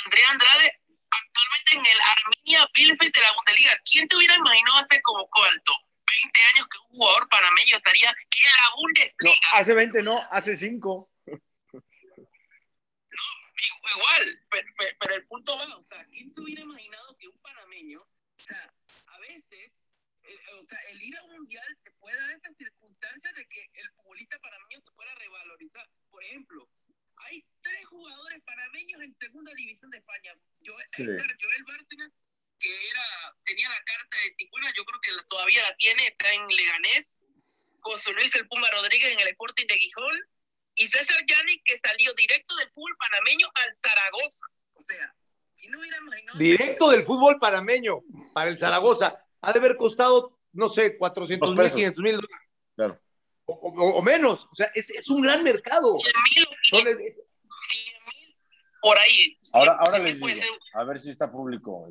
Andrés Andrade, actualmente en el Arminia Bielefeld de la Bundesliga. ¿Quién te hubiera imaginado hace como cuánto? 20 años que un jugador panameño estaría en la Bundesliga. No, hace 20 no, hace 5. No, igual, pero, el punto va, o sea, ¿quién se hubiera imaginado que un panameño, o sea, a veces, eh, o sea, el ir a un mundial te puede dar esta circunstancia de que el futbolista panameño se pueda revalorizar. Por ejemplo, hay tres jugadores panameños en segunda división de España. Joel, sí. Joel Bárcenas, que era, tenía la carta de Tijuana, yo creo que todavía la tiene, está en Leganés. José Luis El Puma Rodríguez en el Sporting de Gijón. Y César Yanni, que salió directo del fútbol panameño al Zaragoza. O sea, y no hubiera imaginado... Directo del fútbol panameño para el Zaragoza. Ha de haber costado, no sé, 400 Dos mil, pesos. 500 mil dólares. Claro. O, o- o menos. O sea, es, es un gran mercado. 100 mil es- por ahí. Ahora, 100 ahora les digo, a ver si está público.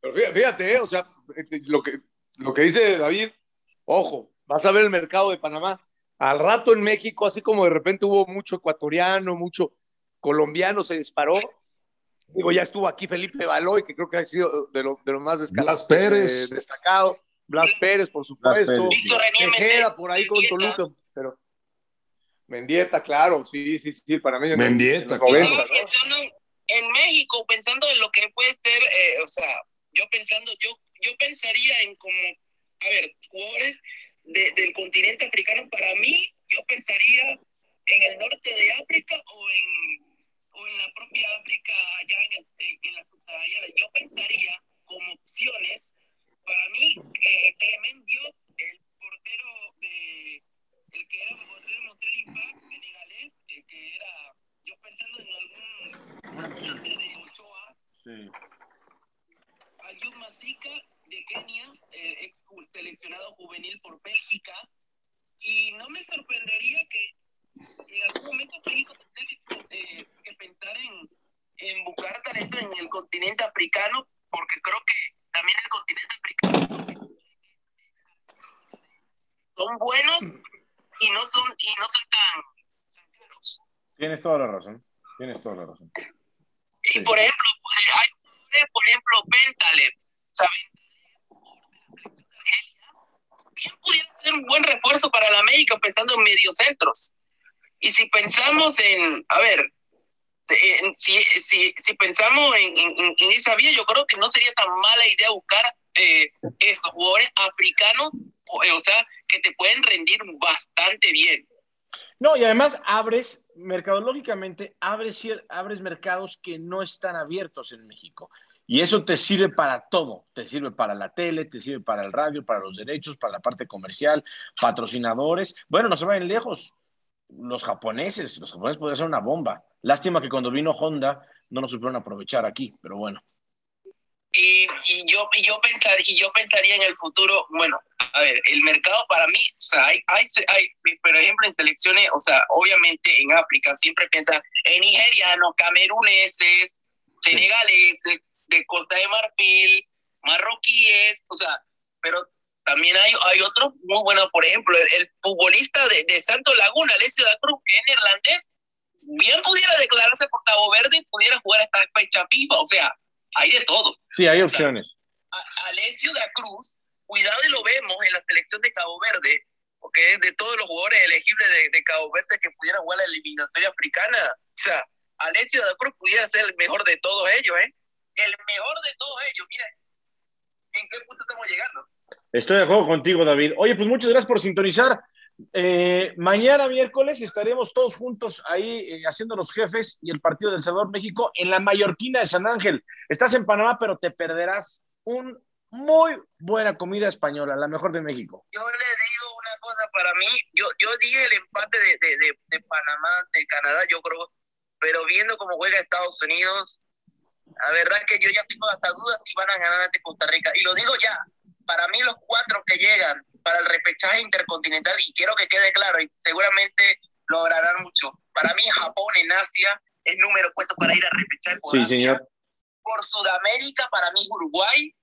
Pero fí- fíjate, eh, o sea, este, lo que, lo que dice David, ojo, vas a ver el mercado de Panamá. Al rato en México, así como de repente hubo mucho ecuatoriano, mucho colombiano, se disparó. Digo, ya estuvo aquí Felipe Baloy, que creo que ha sido de lo, de lo más Blas Pérez. eh, destacado. Blas Pérez, por supuesto. Tejeda Mendieta. por ahí con. Toluca, pero Mendieta, claro, sí, sí, sí, para mí. Mendieta, en los 90, Estaba ¿no? pensando en- en México, pensando en lo que puede ser, eh, o sea, yo pensando, yo, yo pensaría en como, a ver, jugadores de- del continente africano, para mí, yo pensaría en el norte de África o en, o en la propia África, allá en, el- en- la subsahariana. Yo pensaría como opciones, para mí, eh, Clement Diop, el portero de, el que era portero Montreal Impact, senegalés, eh, que era, yo pensando en algún chance de Ochoa, Sí. Ayub Masika de Kenia, eh, ex seleccionado juvenil por Bélgica, y no me sorprendería que en algún momento México tendría que, eh, que pensar en, en buscar talento en el continente africano, porque creo que también el continente africano son buenos y no son y no son tan, tan caros. Tienes toda la razón. Tienes toda la razón. Y Sí. por ejemplo, eh, hay jugadores, por ejemplo, Bentaleb, ¿saben? Bien pudiera ser un buen refuerzo para la América pensando en mediocentros. Y si pensamos en, a ver, en- si, si, si pensamos en, en- en esa vía, yo creo que no sería tan mala idea buscar eh, esos jugadores africanos, o, eh, o sea, que te pueden rendir bastante bien. No, y además abres, mercadológicamente, abres, abres mercados que no están abiertos en México. Y eso te sirve para todo. Te sirve para la tele, te sirve para el radio, para los derechos, para la parte comercial, patrocinadores. Bueno, no se vayan lejos. Los japoneses, los japoneses podrían ser una bomba. Lástima que cuando vino Honda no nos supieron aprovechar aquí, pero bueno. Y, y yo y yo pensar y yo pensaría en el futuro bueno a ver el mercado para mí o sea hay hay, hay por ejemplo en selecciones o sea obviamente en África siempre piensan en nigerianos cameruneses senegaleses de Costa de Marfil marroquíes o sea pero también hay, hay otros muy buenos por ejemplo el, el futbolista de, de Santo Laguna Alessio da Cruz que es neerlandés bien pudiera declararse por Cabo Verde y pudiera jugar esta fecha FIFA o sea hay de todo Sí, hay opciones. Alessio da Cruz, cuidado y lo vemos en la selección de Cabo Verde, porque es de todos los jugadores elegibles de, de Cabo Verde que pudieran jugar la eliminatoria africana. O sea, Alessio da Cruz pudiera ser el mejor de todos ellos, ¿eh? El mejor de todos ellos, mira, ¿en qué punto estamos llegando? Estoy de acuerdo contigo, David. Oye, pues muchas gracias por sintonizar. Eh, mañana miércoles estaremos todos juntos ahí eh, haciendo los jefes y el partido del Salvador México en la Mallorquina de San Ángel. Estás en Panamá, pero te perderás un muy buena comida española, la mejor de México. Yo le digo una cosa para mí, yo, yo dije el empate de, de, de, de Panamá ante Canadá, yo creo, pero viendo cómo juega Estados Unidos, la verdad que yo ya tengo hasta dudas si van a ganar ante Costa Rica. Y lo digo ya, para mí los cuatro que llegan para el repechaje intercontinental, y quiero que quede claro, y seguramente lograrán mucho. Para mí Japón en Asia es número puesto para ir a repechaje por Sí, Asia. señor. Por Sudamérica, para mí Uruguay,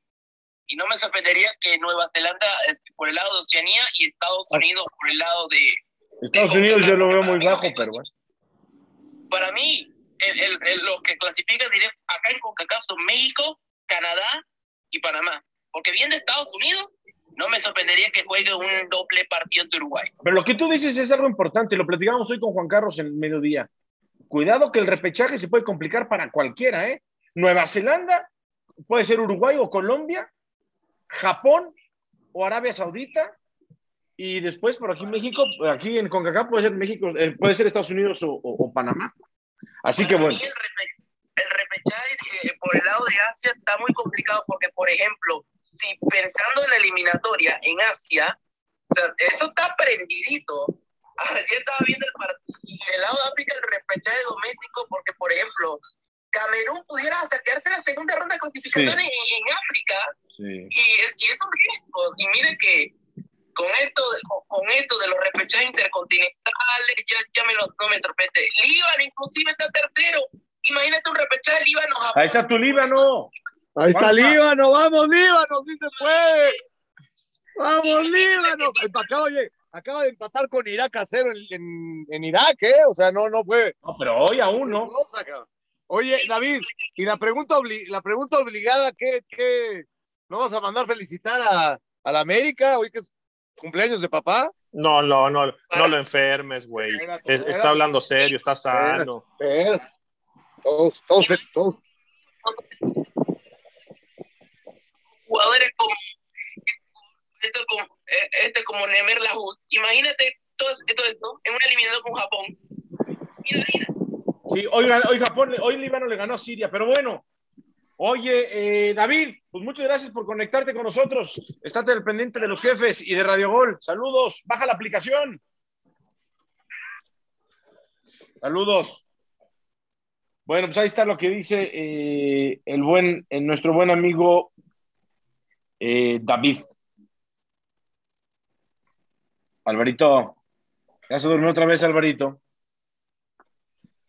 y no me sorprendería que Nueva Zelanda es por el lado de Oceanía y Estados Unidos por el lado de... Estados de Unidos yo lo veo muy bajo, pero bueno. Para mí, los que clasifican directo acá en CONCACAF son México, Canadá y Panamá. Porque bien de Estados Unidos, no me sorprendería que juegue un doble partido ante Uruguay. Pero lo que tú dices es algo importante, lo platicamos hoy con Juan Carlos en el mediodía. Cuidado que el repechaje se puede complicar para cualquiera, ¿eh? Nueva Zelanda, puede ser Uruguay o Colombia, Japón o Arabia Saudita. Y después por aquí México, aquí en CONCACAF puede ser México, eh, puede ser Estados Unidos o Panamá. Así que bueno. El repe- el repechaje eh, por el lado de Asia está muy complicado porque, por ejemplo, si pensando en la eliminatoria en Asia, o sea, eso está prendidito. *laughs* Ayer estaba viendo el partido del lado de África, el repechaje doméstico, porque, por ejemplo, Camerún pudiera hasta quedarse en la segunda ronda de clasificación en, en África Sí. y, y es un riesgo. Y mire que con esto, con, esto de los repechajes intercontinentales, ya, ya me lo, no me sorprende. Líbano inclusive está tercero. Imagínate un repechaje Líbano Japón. Ahí está tu Líbano. Ahí está. Líbano, vamos Líbano, sí se puede. Vamos Líbano. Acaba, oye, acaba de empatar con Irak a cero en, en- en Irak, ¿eh? O sea, no, no fue. No, pero hoy aún no. Oye, David, y la pregunta, obli- la pregunta obligada, ¿qué, qué? ¿No vas a mandar felicitar a, a la América hoy que es cumpleaños de papá? No, no, no, no lo enfermes, güey. Es- Está hablando serio, está sano. Todos, todos, todos. jugadores como esto como, eh, este como Nemer Lahud. Imagínate todo, todo esto en un eliminado con Japón. Mira, mira. Sí, hoy, hoy Japón, hoy Líbano le ganó a Siria, pero bueno. Oye, eh, David, pues muchas gracias por conectarte con nosotros. Estate al pendiente de los jefes y de Radio Gol. Saludos, baja la aplicación. Saludos. Bueno, pues ahí está lo que dice eh, el buen, eh, nuestro buen amigo David. Alvarito, ya se durmió otra vez Alvarito.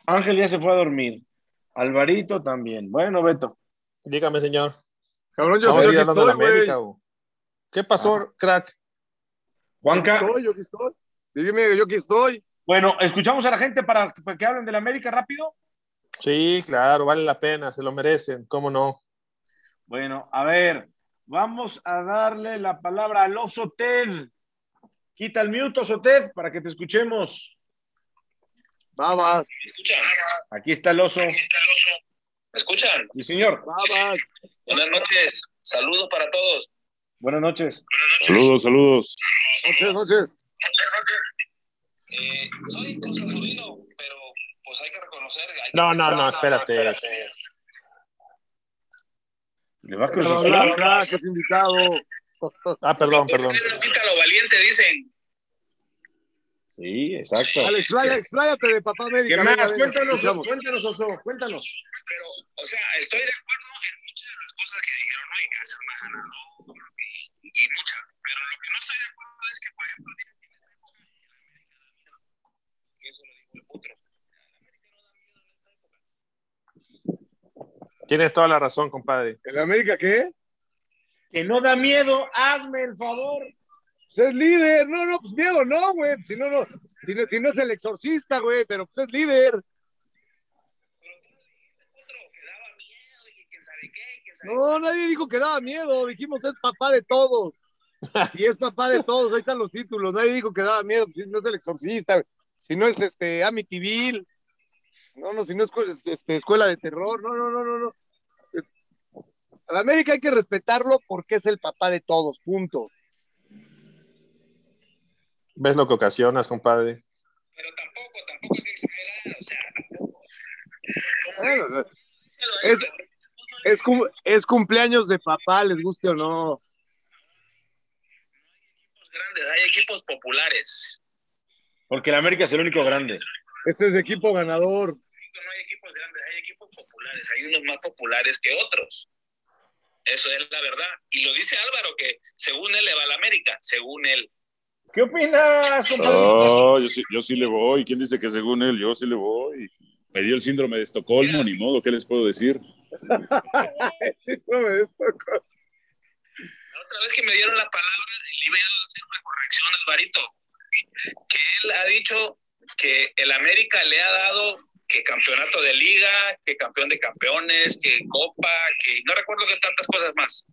Ángel ya se fue a dormir. Alvarito también. Bueno, Beto. Dígame, señor. Cabrón, yo, Vamos yo aquí de. América, ¿Qué pasó, crack? Yo aquí Juanca. estoy, yo aquí estoy. Dime, yo aquí estoy. Bueno, escuchamos a la gente para, para que hablen de la América rápido. Sí, claro, vale la pena, se lo merecen, ¿cómo no? Bueno, a ver, vamos a darle la palabra al oso Ted. Quita el mute, oso Ted, para que te escuchemos. Babas, ¿Me escuchan? Aquí está el oso. ¿Me escuchan? Sí, señor. babas. Buenas noches. Saludos para todos. Buenas noches. Saludos, saludos. Noches, noches. Eh, soy Cruz Azulino, pero pues hay que reconocer. hay que No, no, no, espérate. Le va a cruzar. invitado. Ah, perdón, perdón. Quita lo valiente, dicen. Sí, exacto. Explaya- expláyate de papá América. ¿Qué más? Cuéntanos, cuéntanos, oso, cuéntanos. Pero, o sea, estoy de acuerdo en muchas de las cosas que dijeron, ¿no? Y que hacer una ganador y, y muchas. Pero lo que no estoy de acuerdo es que, por ejemplo, y la América da miedo. Y eso lo dijo el Potro. La América no da miedo en esta época. Tienes toda la razón, compadre. ¿En América qué? Que no da miedo, hazme el favor. Pues es líder. No, no, pues miedo no, güey. Si no, no. Si no, si no es el exorcista, güey, pero pues es líder. No nadie dijo que daba miedo. Dijimos es papá de todos. Y es papá de todos. Ahí están los títulos. Nadie dijo que daba miedo. Si no es el exorcista, güey. si no es este Amityville. No, no, si no es este, escuela de terror. No, no, no, no, no. A la América hay que respetarlo porque es el papá de todos. Punto. ¿Ves lo que ocasionas, compadre? Pero tampoco, tampoco hay que exagerar, o sea, tampoco. Es, es, cum- es cumpleaños de papá, les guste o no. equipos grandes, hay equipos populares. Porque el América es el único grande. Este es equipo ganador. No hay equipos grandes, hay equipos populares. Hay unos más populares que otros. Eso es la verdad. Y lo dice Álvaro, que según él le va a la América, según él. ¿Qué opinas? No, yo sí, yo sí le voy. ¿Quién dice que según él? Yo sí le voy. Me dio el síndrome de Estocolmo, ni modo, ¿qué les puedo decir? *laughs* Sí, no me des poco. La otra vez que me dieron la palabra, le iba a hacer una corrección a Alvarito. Que él ha dicho que el América le ha dado que campeonato de liga, que campeón de campeones, que copa, que no recuerdo que tantas cosas más.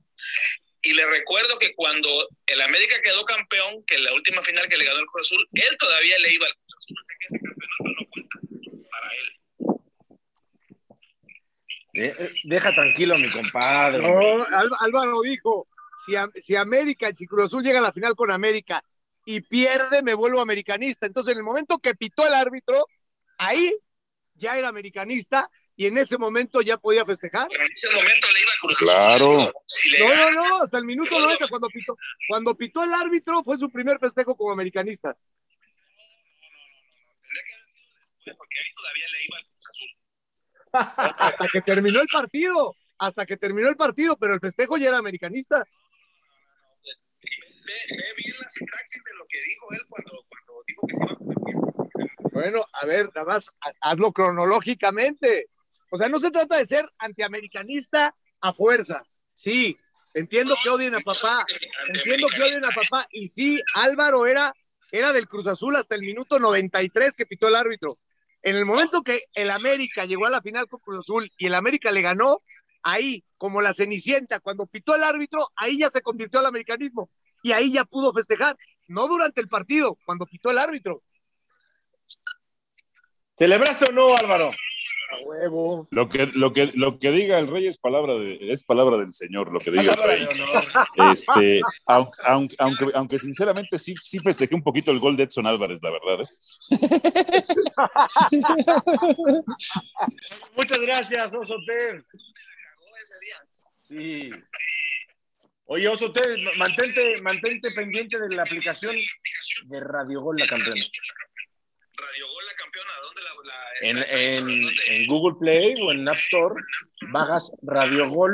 Y le recuerdo que cuando el América quedó campeón, que en la última final que le ganó el Cruz Azul, él todavía le iba al Cruz Azul, o sea que ese campeonato no cuenta para él. Eh, eh, Deja tranquilo a mi compadre. No, Álvaro dijo, si, si América, si Cruz Azul llega a la final con América y pierde, me vuelvo americanista. Entonces, en el momento que pitó el árbitro, ahí ya era americanista y en ese momento ya podía festejar. en ese momento le iba a Cruz Azul. Claro. Si No, no, no, hasta el minuto 90, cuando pitó, cuando pitó el árbitro, fue su primer festejo como americanista. porque ahí todavía le iba al Cruz Azul. *laughs* Hasta que terminó el partido, hasta que terminó el partido, pero el festejo ya era americanista. Ve, ve bien la sintaxis de lo que dijo él cuando, cuando dijo que se iba a convertir. Bueno, a ver, nada más ha- hazlo cronológicamente. O sea, no se trata de ser antiamericanista a fuerza. Sí, entiendo que odien a papá, entiendo que odien a papá. Y sí, Álvaro era, era del Cruz Azul hasta el minuto 93 que pitó el árbitro. En el momento que el América llegó a la final con Cruz Azul y el América le ganó, ahí, como la Cenicienta, cuando pitó el árbitro, ahí ya se convirtió al americanismo. Y ahí ya pudo festejar. No durante el partido, cuando pitó el árbitro. ¿Celebraste o no, Álvaro? A huevo. Lo que, lo, que, lo que diga el rey es palabra, de, es palabra del Señor, lo que diga el rey. Este, aunque, aunque, sinceramente sí, sí festejé un poquito el gol de Edson Álvarez, la verdad. ¿eh? *laughs* Muchas gracias, Oso Ted. Cagó ese día. Sí. Oye, Oso Ted, mantente, mantente pendiente de la aplicación de Radio Gol La Campeona. Radio Gol, la campeona, ¿dónde la, la En, en, en Google Play o en App Store, bajas Radio Gol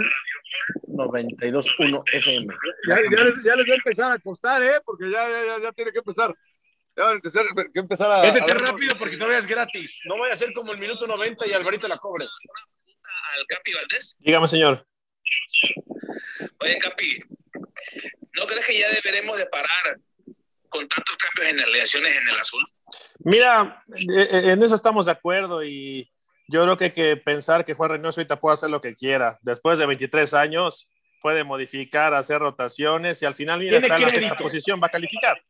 92.1 FM. Ya, ya les, ya les va a empezar a costar, ¿eh? Porque ya, ya, ya, ya tiene que empezar. Ya van a empezar, que empezar a. Métete a rápido porque todavía es gratis. No vaya a ser como el minuto 90 y Alvarito la cobre. Al Capi Valdés. Dígame, señor. Oye, Capi, ¿no crees que ya deberemos de parar con tantos cambios en alineaciones en el azul? Mira, eh, eh, en eso estamos de acuerdo y yo creo que hay que pensar que Juan Reynoso ahorita puede hacer lo que quiera. Después de 23 años puede modificar, hacer rotaciones y al final mira, está en la sexta posición, va a calificar.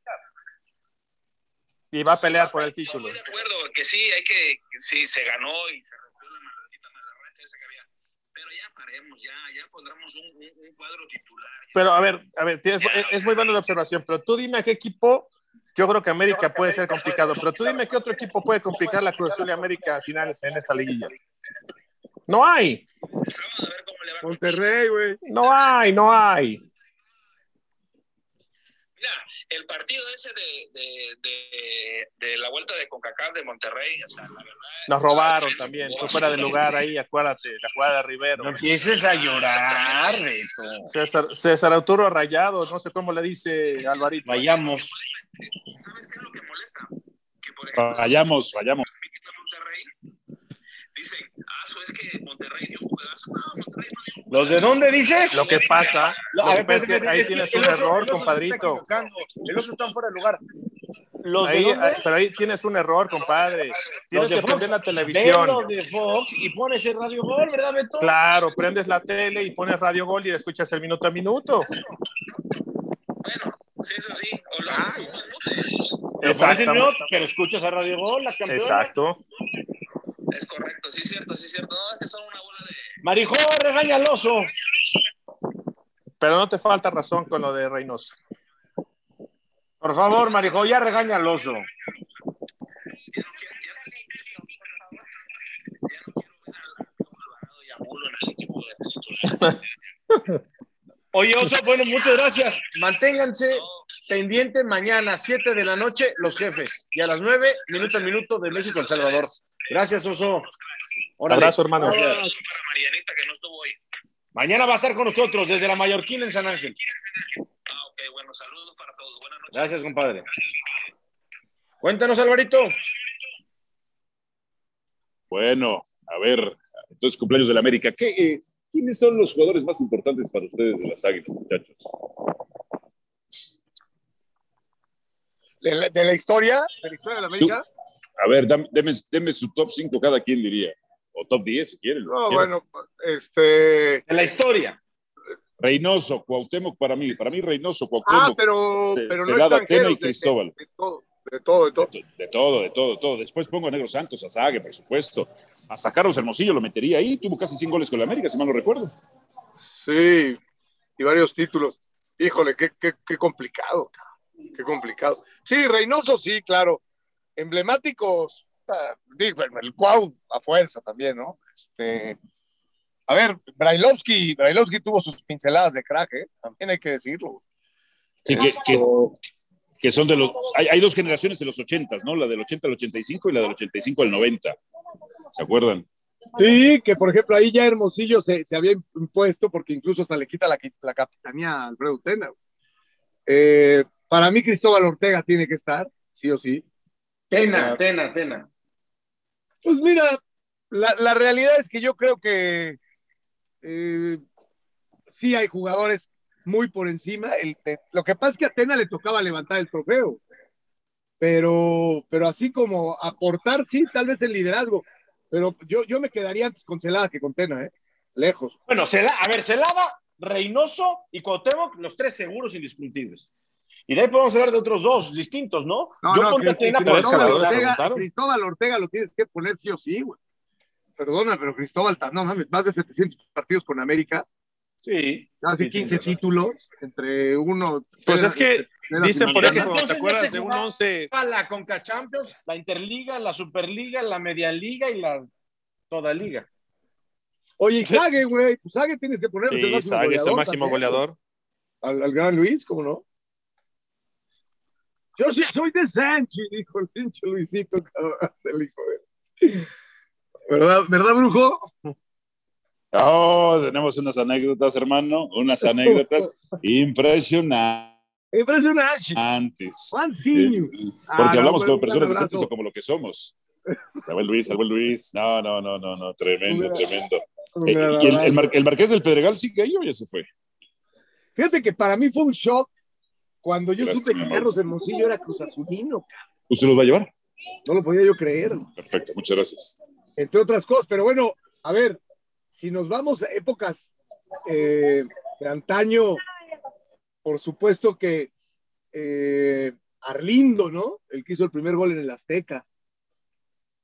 Y va a pelear por el título. Estoy de acuerdo que sí, hay que, sí, se ganó y se rompió la maldita esa que había. Pero ya paremos, ya pondremos un, un- un cuadro titular. Pero a ver, a ver, tienes- es, es muy buena la observación, pero tú dime a qué equipo, yo creo que América puede ser complicado, pero tú dime qué otro equipo puede complicar la Cruz Azul y América al final en esta liguilla. No hay. Monterrey, güey. no hay, no hay. El partido ese de, de, de, de la vuelta de CONCACAF de Monterrey, o sea, la verdad. Nos robaron también, fue fuera de lugar ahí, acuérdate, la jugada de Rivero. No empieces a llorar. César, César Arturo Rayado, no sé cómo le dice Alvarito. Vayamos. ¿Sabes qué es lo que molesta? Que, por ejemplo, Vayamos, vayamos. de Monterrey dicen, ah, eso es que Monterrey dio un juegazo. No, Monterrey no dio un ¿Los de dónde dices? Lo que pasa, lo que pasa es que ahí tienes un error, compadrito. El oso está fuera de lugar. ¿Los de Ahí, dónde? pero ahí tienes un error, compadre. Tienes Los de que Fox. prender la televisión. de Fox y pones el Radio Gol, ¿verdad, Beto? Claro, prendes la tele y pones Radio Gol y escuchas el minuto a minuto. Bueno, sí, eso sí. O lo, Ah. o el mute. Pero pones el Exactamente. minuto, pero escuchas a Radio Gol, la campeona. Exacto. Es correcto, sí, cierto, sí, cierto. No, es que son una bola de. Marijó, regaña al oso. Pero no te falta razón con lo de Reynoso. Por favor, Marijó, ya regaña al oso. Ya no quiero, ya no quiero, ya no quiero ver al Alvarado y a Mulo en el equipo de titular. Oye, oso, bueno, muchas gracias. Manténganse pendiente mañana, 7 de la noche, los jefes. Y a las 9, minuto a minuto de México El Salvador. Gracias, oso. Órale. abrazo, hermano. Gracias. Para Marianita, que no estuvo hoy. Mañana va a estar con nosotros desde la Mallorquín en San Ángel. Ah, ok, bueno, saludos para todos. Buenas noches. Gracias, compadre. Cuéntanos, Alvarito. Bueno, a ver, entonces cumpleaños del América. ¿Qué, eh, ¿Quiénes son los jugadores más importantes para ustedes de las Águilas, muchachos? De la, de la historia, de la historia de la América. A ver, dame, deme, deme su top 5 cada quien diría. O top 10 si quieren. No, bueno, este. En la historia. Reynoso, Cuauhtémoc para mí. Para mí Reynoso, Cuauhtémoc. Ah, pero, Ce- pero no Celada, Tena extranjeros. y de- Cristóbal. De, de todo, de todo, de todo. De todo, de todo, de todo. Después pongo a Negro Santos, a Zague, por supuesto. Hasta Carlos Hermosillo lo metería ahí. Tuvo casi 100 goles con la América, si mal no recuerdo. Sí, y varios títulos. Híjole, qué, qué, qué complicado, cabrón. qué complicado. Sí, Reynoso, sí, claro. Emblemáticos, digo, el Cuau a fuerza también, ¿no? Este, a ver, Brailovsky, Brailovsky tuvo sus pinceladas de crack, ¿eh? También hay que decirlo. Sí, que, que- que son de los. Hay, hay dos generaciones de los 80, ¿no? La del 80 al 85 y la del 85 al 90. ¿Se acuerdan? Sí, que por ejemplo ahí ya Hermosillo se, se había impuesto porque incluso hasta le quita la, la capitanía a Alfredo Tena. Eh, para mí Cristóbal Ortega tiene que estar, sí o sí. Tena. Tena, Tena. Pues mira, la, la realidad es que yo creo que eh, sí hay jugadores muy por encima. El- eh, lo que pasa es que a Tena le tocaba levantar el trofeo, pero, pero así como aportar, sí, tal vez el liderazgo. Pero yo, yo me quedaría antes con Celada que con Tena, ¿eh? Lejos. Bueno, Cela- a ver, Celada, Reynoso y Cuauhtémoc, los tres seguros indiscutibles. Y de ahí podemos hablar de otros dos distintos, ¿no? No, Yo no, Cristóbal, jugadores Ortega. Cristóbal Ortega lo tienes que poner sí o sí, güey. Perdona, pero Cristóbal, no mames, más de 700 partidos con América, Sí. casi Sí, 15 tienes razón. títulos, entre uno. Pues es que dicen por ejemplo, ¿te acuerdas de un jugaba- 11? La Conca Champions, la Interliga, la Superliga, la Media Liga y la toda liga. Oye, y Sague, güey, pues Sague tienes que ponerlo es el Sí, máximo Sague es el goleador máximo también. goleador. Al, al gran Luis, ¿cómo no? Yo sí soy de Sánchez, dijo el pinche Luisito, cabrón, el hijo de... ¿Verdad, ¿Verdad, brujo? Oh, tenemos unas anécdotas, hermano, unas anécdotas *laughs* impresionantes. Impresionante. Porque Ah, no, hablamos güey, como personas decentes o como lo que somos. El buen Luis, el buen Luis. No, no, no, no, no, tremendo, tremendo. Eh, gran ¿Y el, el abrazo. Mar- el Marqués del Pedregal sigue ahí o ya se fue? Fíjate que para mí fue un shock cuando yo Gracias, supe que. Carlos Hermosillo era Cruz Azulino. ¿Usted los va a llevar? No lo podía yo creer, Perfecto, muchas gracias. entre otras cosas. Pero bueno, a ver, si nos vamos a épocas eh, de antaño, por supuesto que eh, Arlindo, ¿no? El que hizo el primer gol en el Azteca.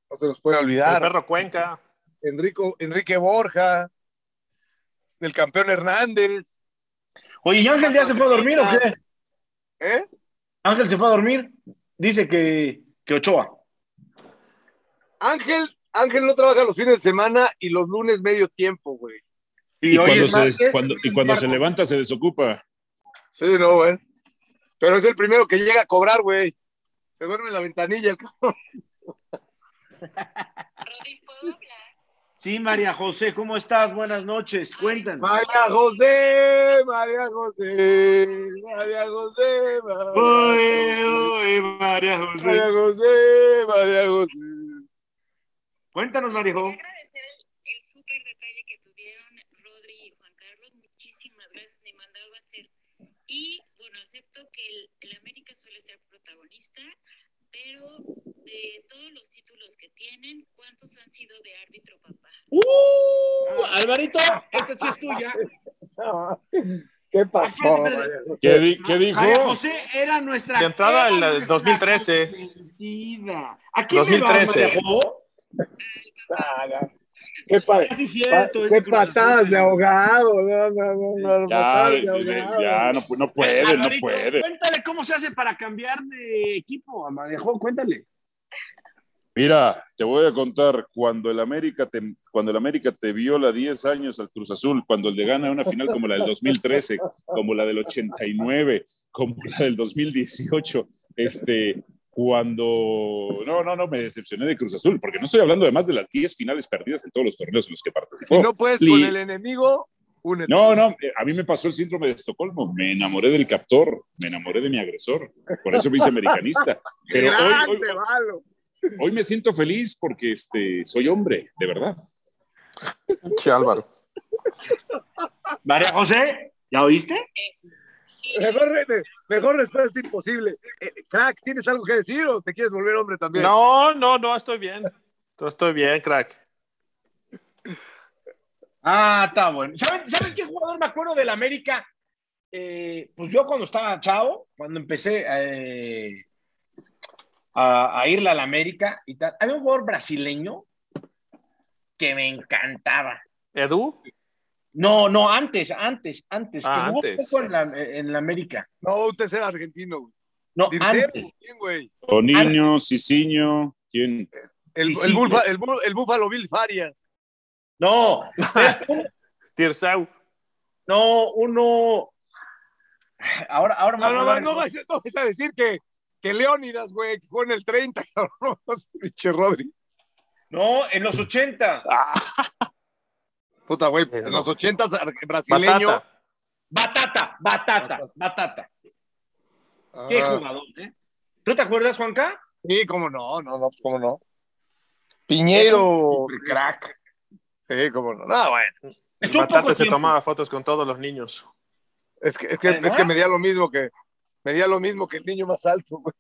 No se nos puede El olvidar. perro Cuenca. Enrico, Enrique Borja, el campeón Hernández. Oye, ¿y Ángel ya se fue a dormir o qué? ¿Eh? Ángel se fue a dormir. Dice que, que Ochoa. Ángel, Ángel no trabaja los fines de semana y los lunes medio tiempo, güey. Y, hoy cuando, es se, des- martes, cuando, y cuando se levanta se desocupa. Sí, no, güey. Pero es el primero que llega a cobrar, güey. Se duerme en la ventanilla, el cabrón. Rodri, ¿puedo hablar? Sí, María José, ¿cómo estás? Buenas noches. Cuéntanos. María José, María José, María José, María, María María José, María José. Cuéntanos, María José. agradecer el, el súper detalle que tuvieron Rodri y Juan Carlos. Muchísimas gracias, me mandaba a hacer. Y bueno, acepto que el, el América suele ser protagonista, pero de todos los títulos que tienen, ¿cuántos han sido de árbitro papá? ¡Uh! Alvarito, esta sí es tuya. *laughs* ¿Qué pasó? ¿Qué, di- qué dijo? María José era nuestra. De entrada, era el del nuestra 2013. consentida. ¿A quién le va, 2013. María José? Ah, no. Qué, pa- Casi pa- cierto. qué patadas de ahogado. No, no, no, no, Ya, patadas de ya, ahogado. ya, no, no puede, no Alvarito, puede. Cuéntale cómo se hace para cambiar de equipo, a María José, cuéntale. Mira, te voy a contar, cuando el América te, cuando el América te viola 10 años al Cruz Azul, cuando el de gana una final como la del 2013, como la del 89, como la del 2018, este, cuando... No, no, no, me decepcioné de Cruz Azul, porque no estoy hablando de más de las 10 finales perdidas en todos los torneos en los que participó. Si no puedes Li- con el enemigo, únete. No, no, a mí me pasó el síndrome de Estocolmo. Me enamoré del captor, me enamoré de mi agresor. Por eso me hice americanista. *laughs* Pero hoy, hoy-. Hoy me siento feliz porque este, soy hombre, de verdad. Che, Álvaro. María José, ¿ya oíste? Mejor, re- mejor respuesta imposible. Eh, crack, ¿tienes algo que decir o te quieres volver hombre también? No, no, no, estoy bien. Estoy bien, crack. Ah, está bueno. ¿Saben, ¿saben qué jugador me acuerdo del América? Eh, pues yo cuando estaba chavo, cuando empecé eh, a, a irle al América y tal, había un jugador brasileño que me encantaba. ¿Edu? No, no, antes, antes, antes. Ah, que jugó antes. poco en la, en la América. No, usted era argentino, güey. No, antes. ¿quién, güey? O niño, Cicinho, ¿quién? El, el, güey. el, el Búfalo Bill Faria. No, *laughs* Tirsau. no, uno. Ahora, ahora me No, no, voy a no, no, vas, no vas a decir que, que Leónidas, güey, que jugó en el 30, *laughs* cabrón. Pinche Rodri. No, en los 80. Puta, güey, Pero en los 80 brasileño. Batata. Batata, batata, batata. Qué Ah, jugador, ¿eh? ¿Tú te acuerdas, Juanca? Sí, cómo no, no, no, pues cómo no. Piñero. Crack. Sí, cómo no. No, bueno. Batata se tomaba fotos con todos los niños. Es que, es que, Además- es que medía lo mismo que medía lo mismo que el niño más alto, güey.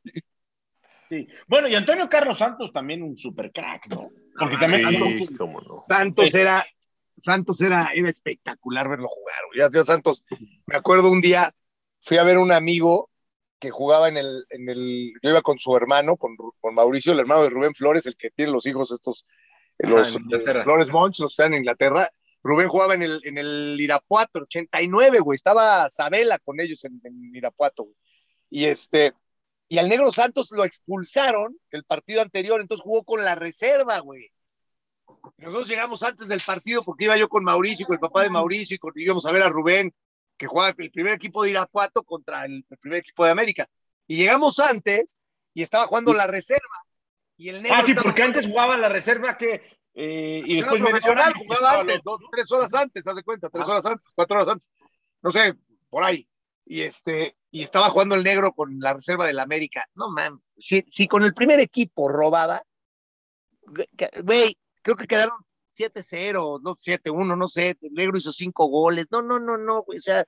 Sí. Bueno, y Antonio Carlos Santos también un super crack, ¿no? Porque también Santos- Sí, cómo no. Santos era, Santos era, era espectacular verlo jugar, güey. Ya, Santos, me acuerdo un día, fui a ver un amigo que jugaba en el, en el, yo iba con su hermano, con, con Mauricio, el hermano de Rubén Flores, el que tiene los hijos estos, eh, los. Flores Monch, los están en Inglaterra. Rubén jugaba en el, en el Irapuato, 89, güey, estaba Sabela con ellos en, en Irapuato, güey. Y este, y al Negro Santos lo expulsaron el partido anterior, entonces jugó con la reserva, güey. Nosotros llegamos antes del partido porque iba yo con Mauricio, y con el papá de Mauricio, y con- íbamos a ver a Rubén, que jugaba el primer equipo de Irapuato contra el, el primer equipo de América. Y llegamos antes y estaba jugando la reserva. Y el negro Ah, sí, porque jugando- antes jugaba la reserva que. eh, y después profesional, jugaba antes, dos, tres horas antes, haz de cuenta, tres horas antes, cuatro horas antes, no sé, por ahí. Y este, y estaba jugando el negro con la reserva del América. No mames, si, si con el primer equipo robaba, güey, creo que quedaron 7-0, no 7-1, no sé, el negro hizo cinco goles. No, no, no, no, güey, o sea,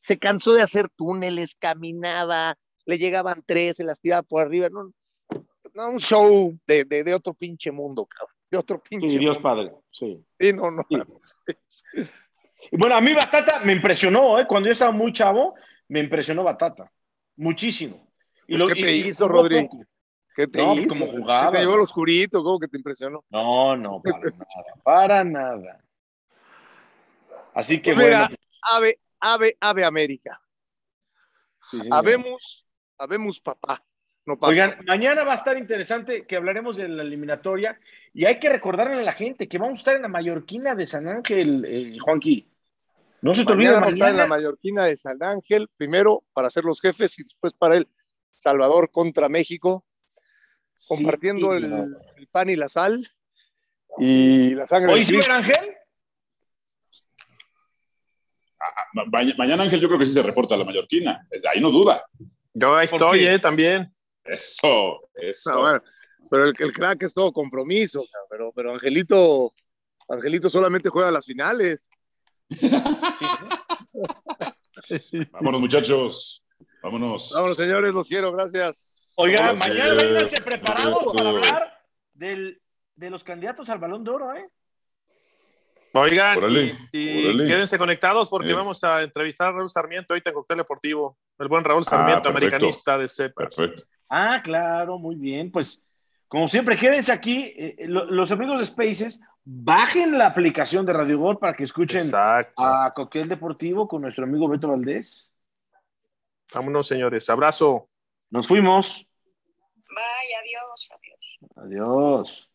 se cansó de hacer túneles, caminaba, le llegaban tres, se las tiraba por arriba, no, no un show de, de, de otro pinche mundo, cabrón, de otro pinche Sí, Dios padre. Sí. Sí, no, no. Sí. Bueno, a mí Batata me impresionó, ¿eh? Cuando yo estaba muy chavo, me impresionó Batata. Muchísimo. Y Pues, ¿qué te y hizo, jugó Rodri? poco. ¿Qué te No, hizo? como ¿Qué jugaba, te llevó al oscurito? ¿Cómo que te impresionó? No, no, para nada. Para nada. Así que Pues mira, bueno. ave, ave, ave América. sí. Habemos, habemos papá. No papá. Oigan, mañana va a estar interesante que hablaremos de la eliminatoria y hay que recordarle a la gente que vamos a estar en la Mallorquina de San Ángel, eh, Juanqui. No se te olvide mañana vamos a estar en la mañana. mallorquina de San Ángel, primero para ser los jefes y después para el Salvador contra México, compartiendo Sí, el, no. el pan y la sal y la sangre ¿Hoy sí. Ángel? Ma- ma- Mañana Ángel yo creo que sí se reporta a la mallorquina. Desde ahí no duda. Yo ahí ¿Por estoy, eh, también. Eso, eso. Bueno, pero el, el crack es todo compromiso, pero, pero Angelito, Angelito solamente juega las finales. Vámonos, muchachos. Vámonos. Vámonos, señores, los quiero, gracias. Oigan, Vámonos, mañana vénganse preparados para hablar del, de los candidatos al Balón de Oro, ¿eh? Oigan, Órale, y, y órale. quédense conectados porque Eh. vamos a entrevistar a Raúl Sarmiento ahorita en Cóctel Deportivo. El buen Raúl Sarmiento, perfecto. americanista de CEPA. Perfecto. Ah, claro, muy bien. Pues, como siempre, quédense aquí. Eh, lo- los amigos de Spaces, bajen la aplicación de Radio Gol para que escuchen Exacto. a Coquel Deportivo con nuestro amigo Beto Valdés. Vámonos, señores. Abrazo. Nos fuimos. Bye, adiós, adiós. Adiós.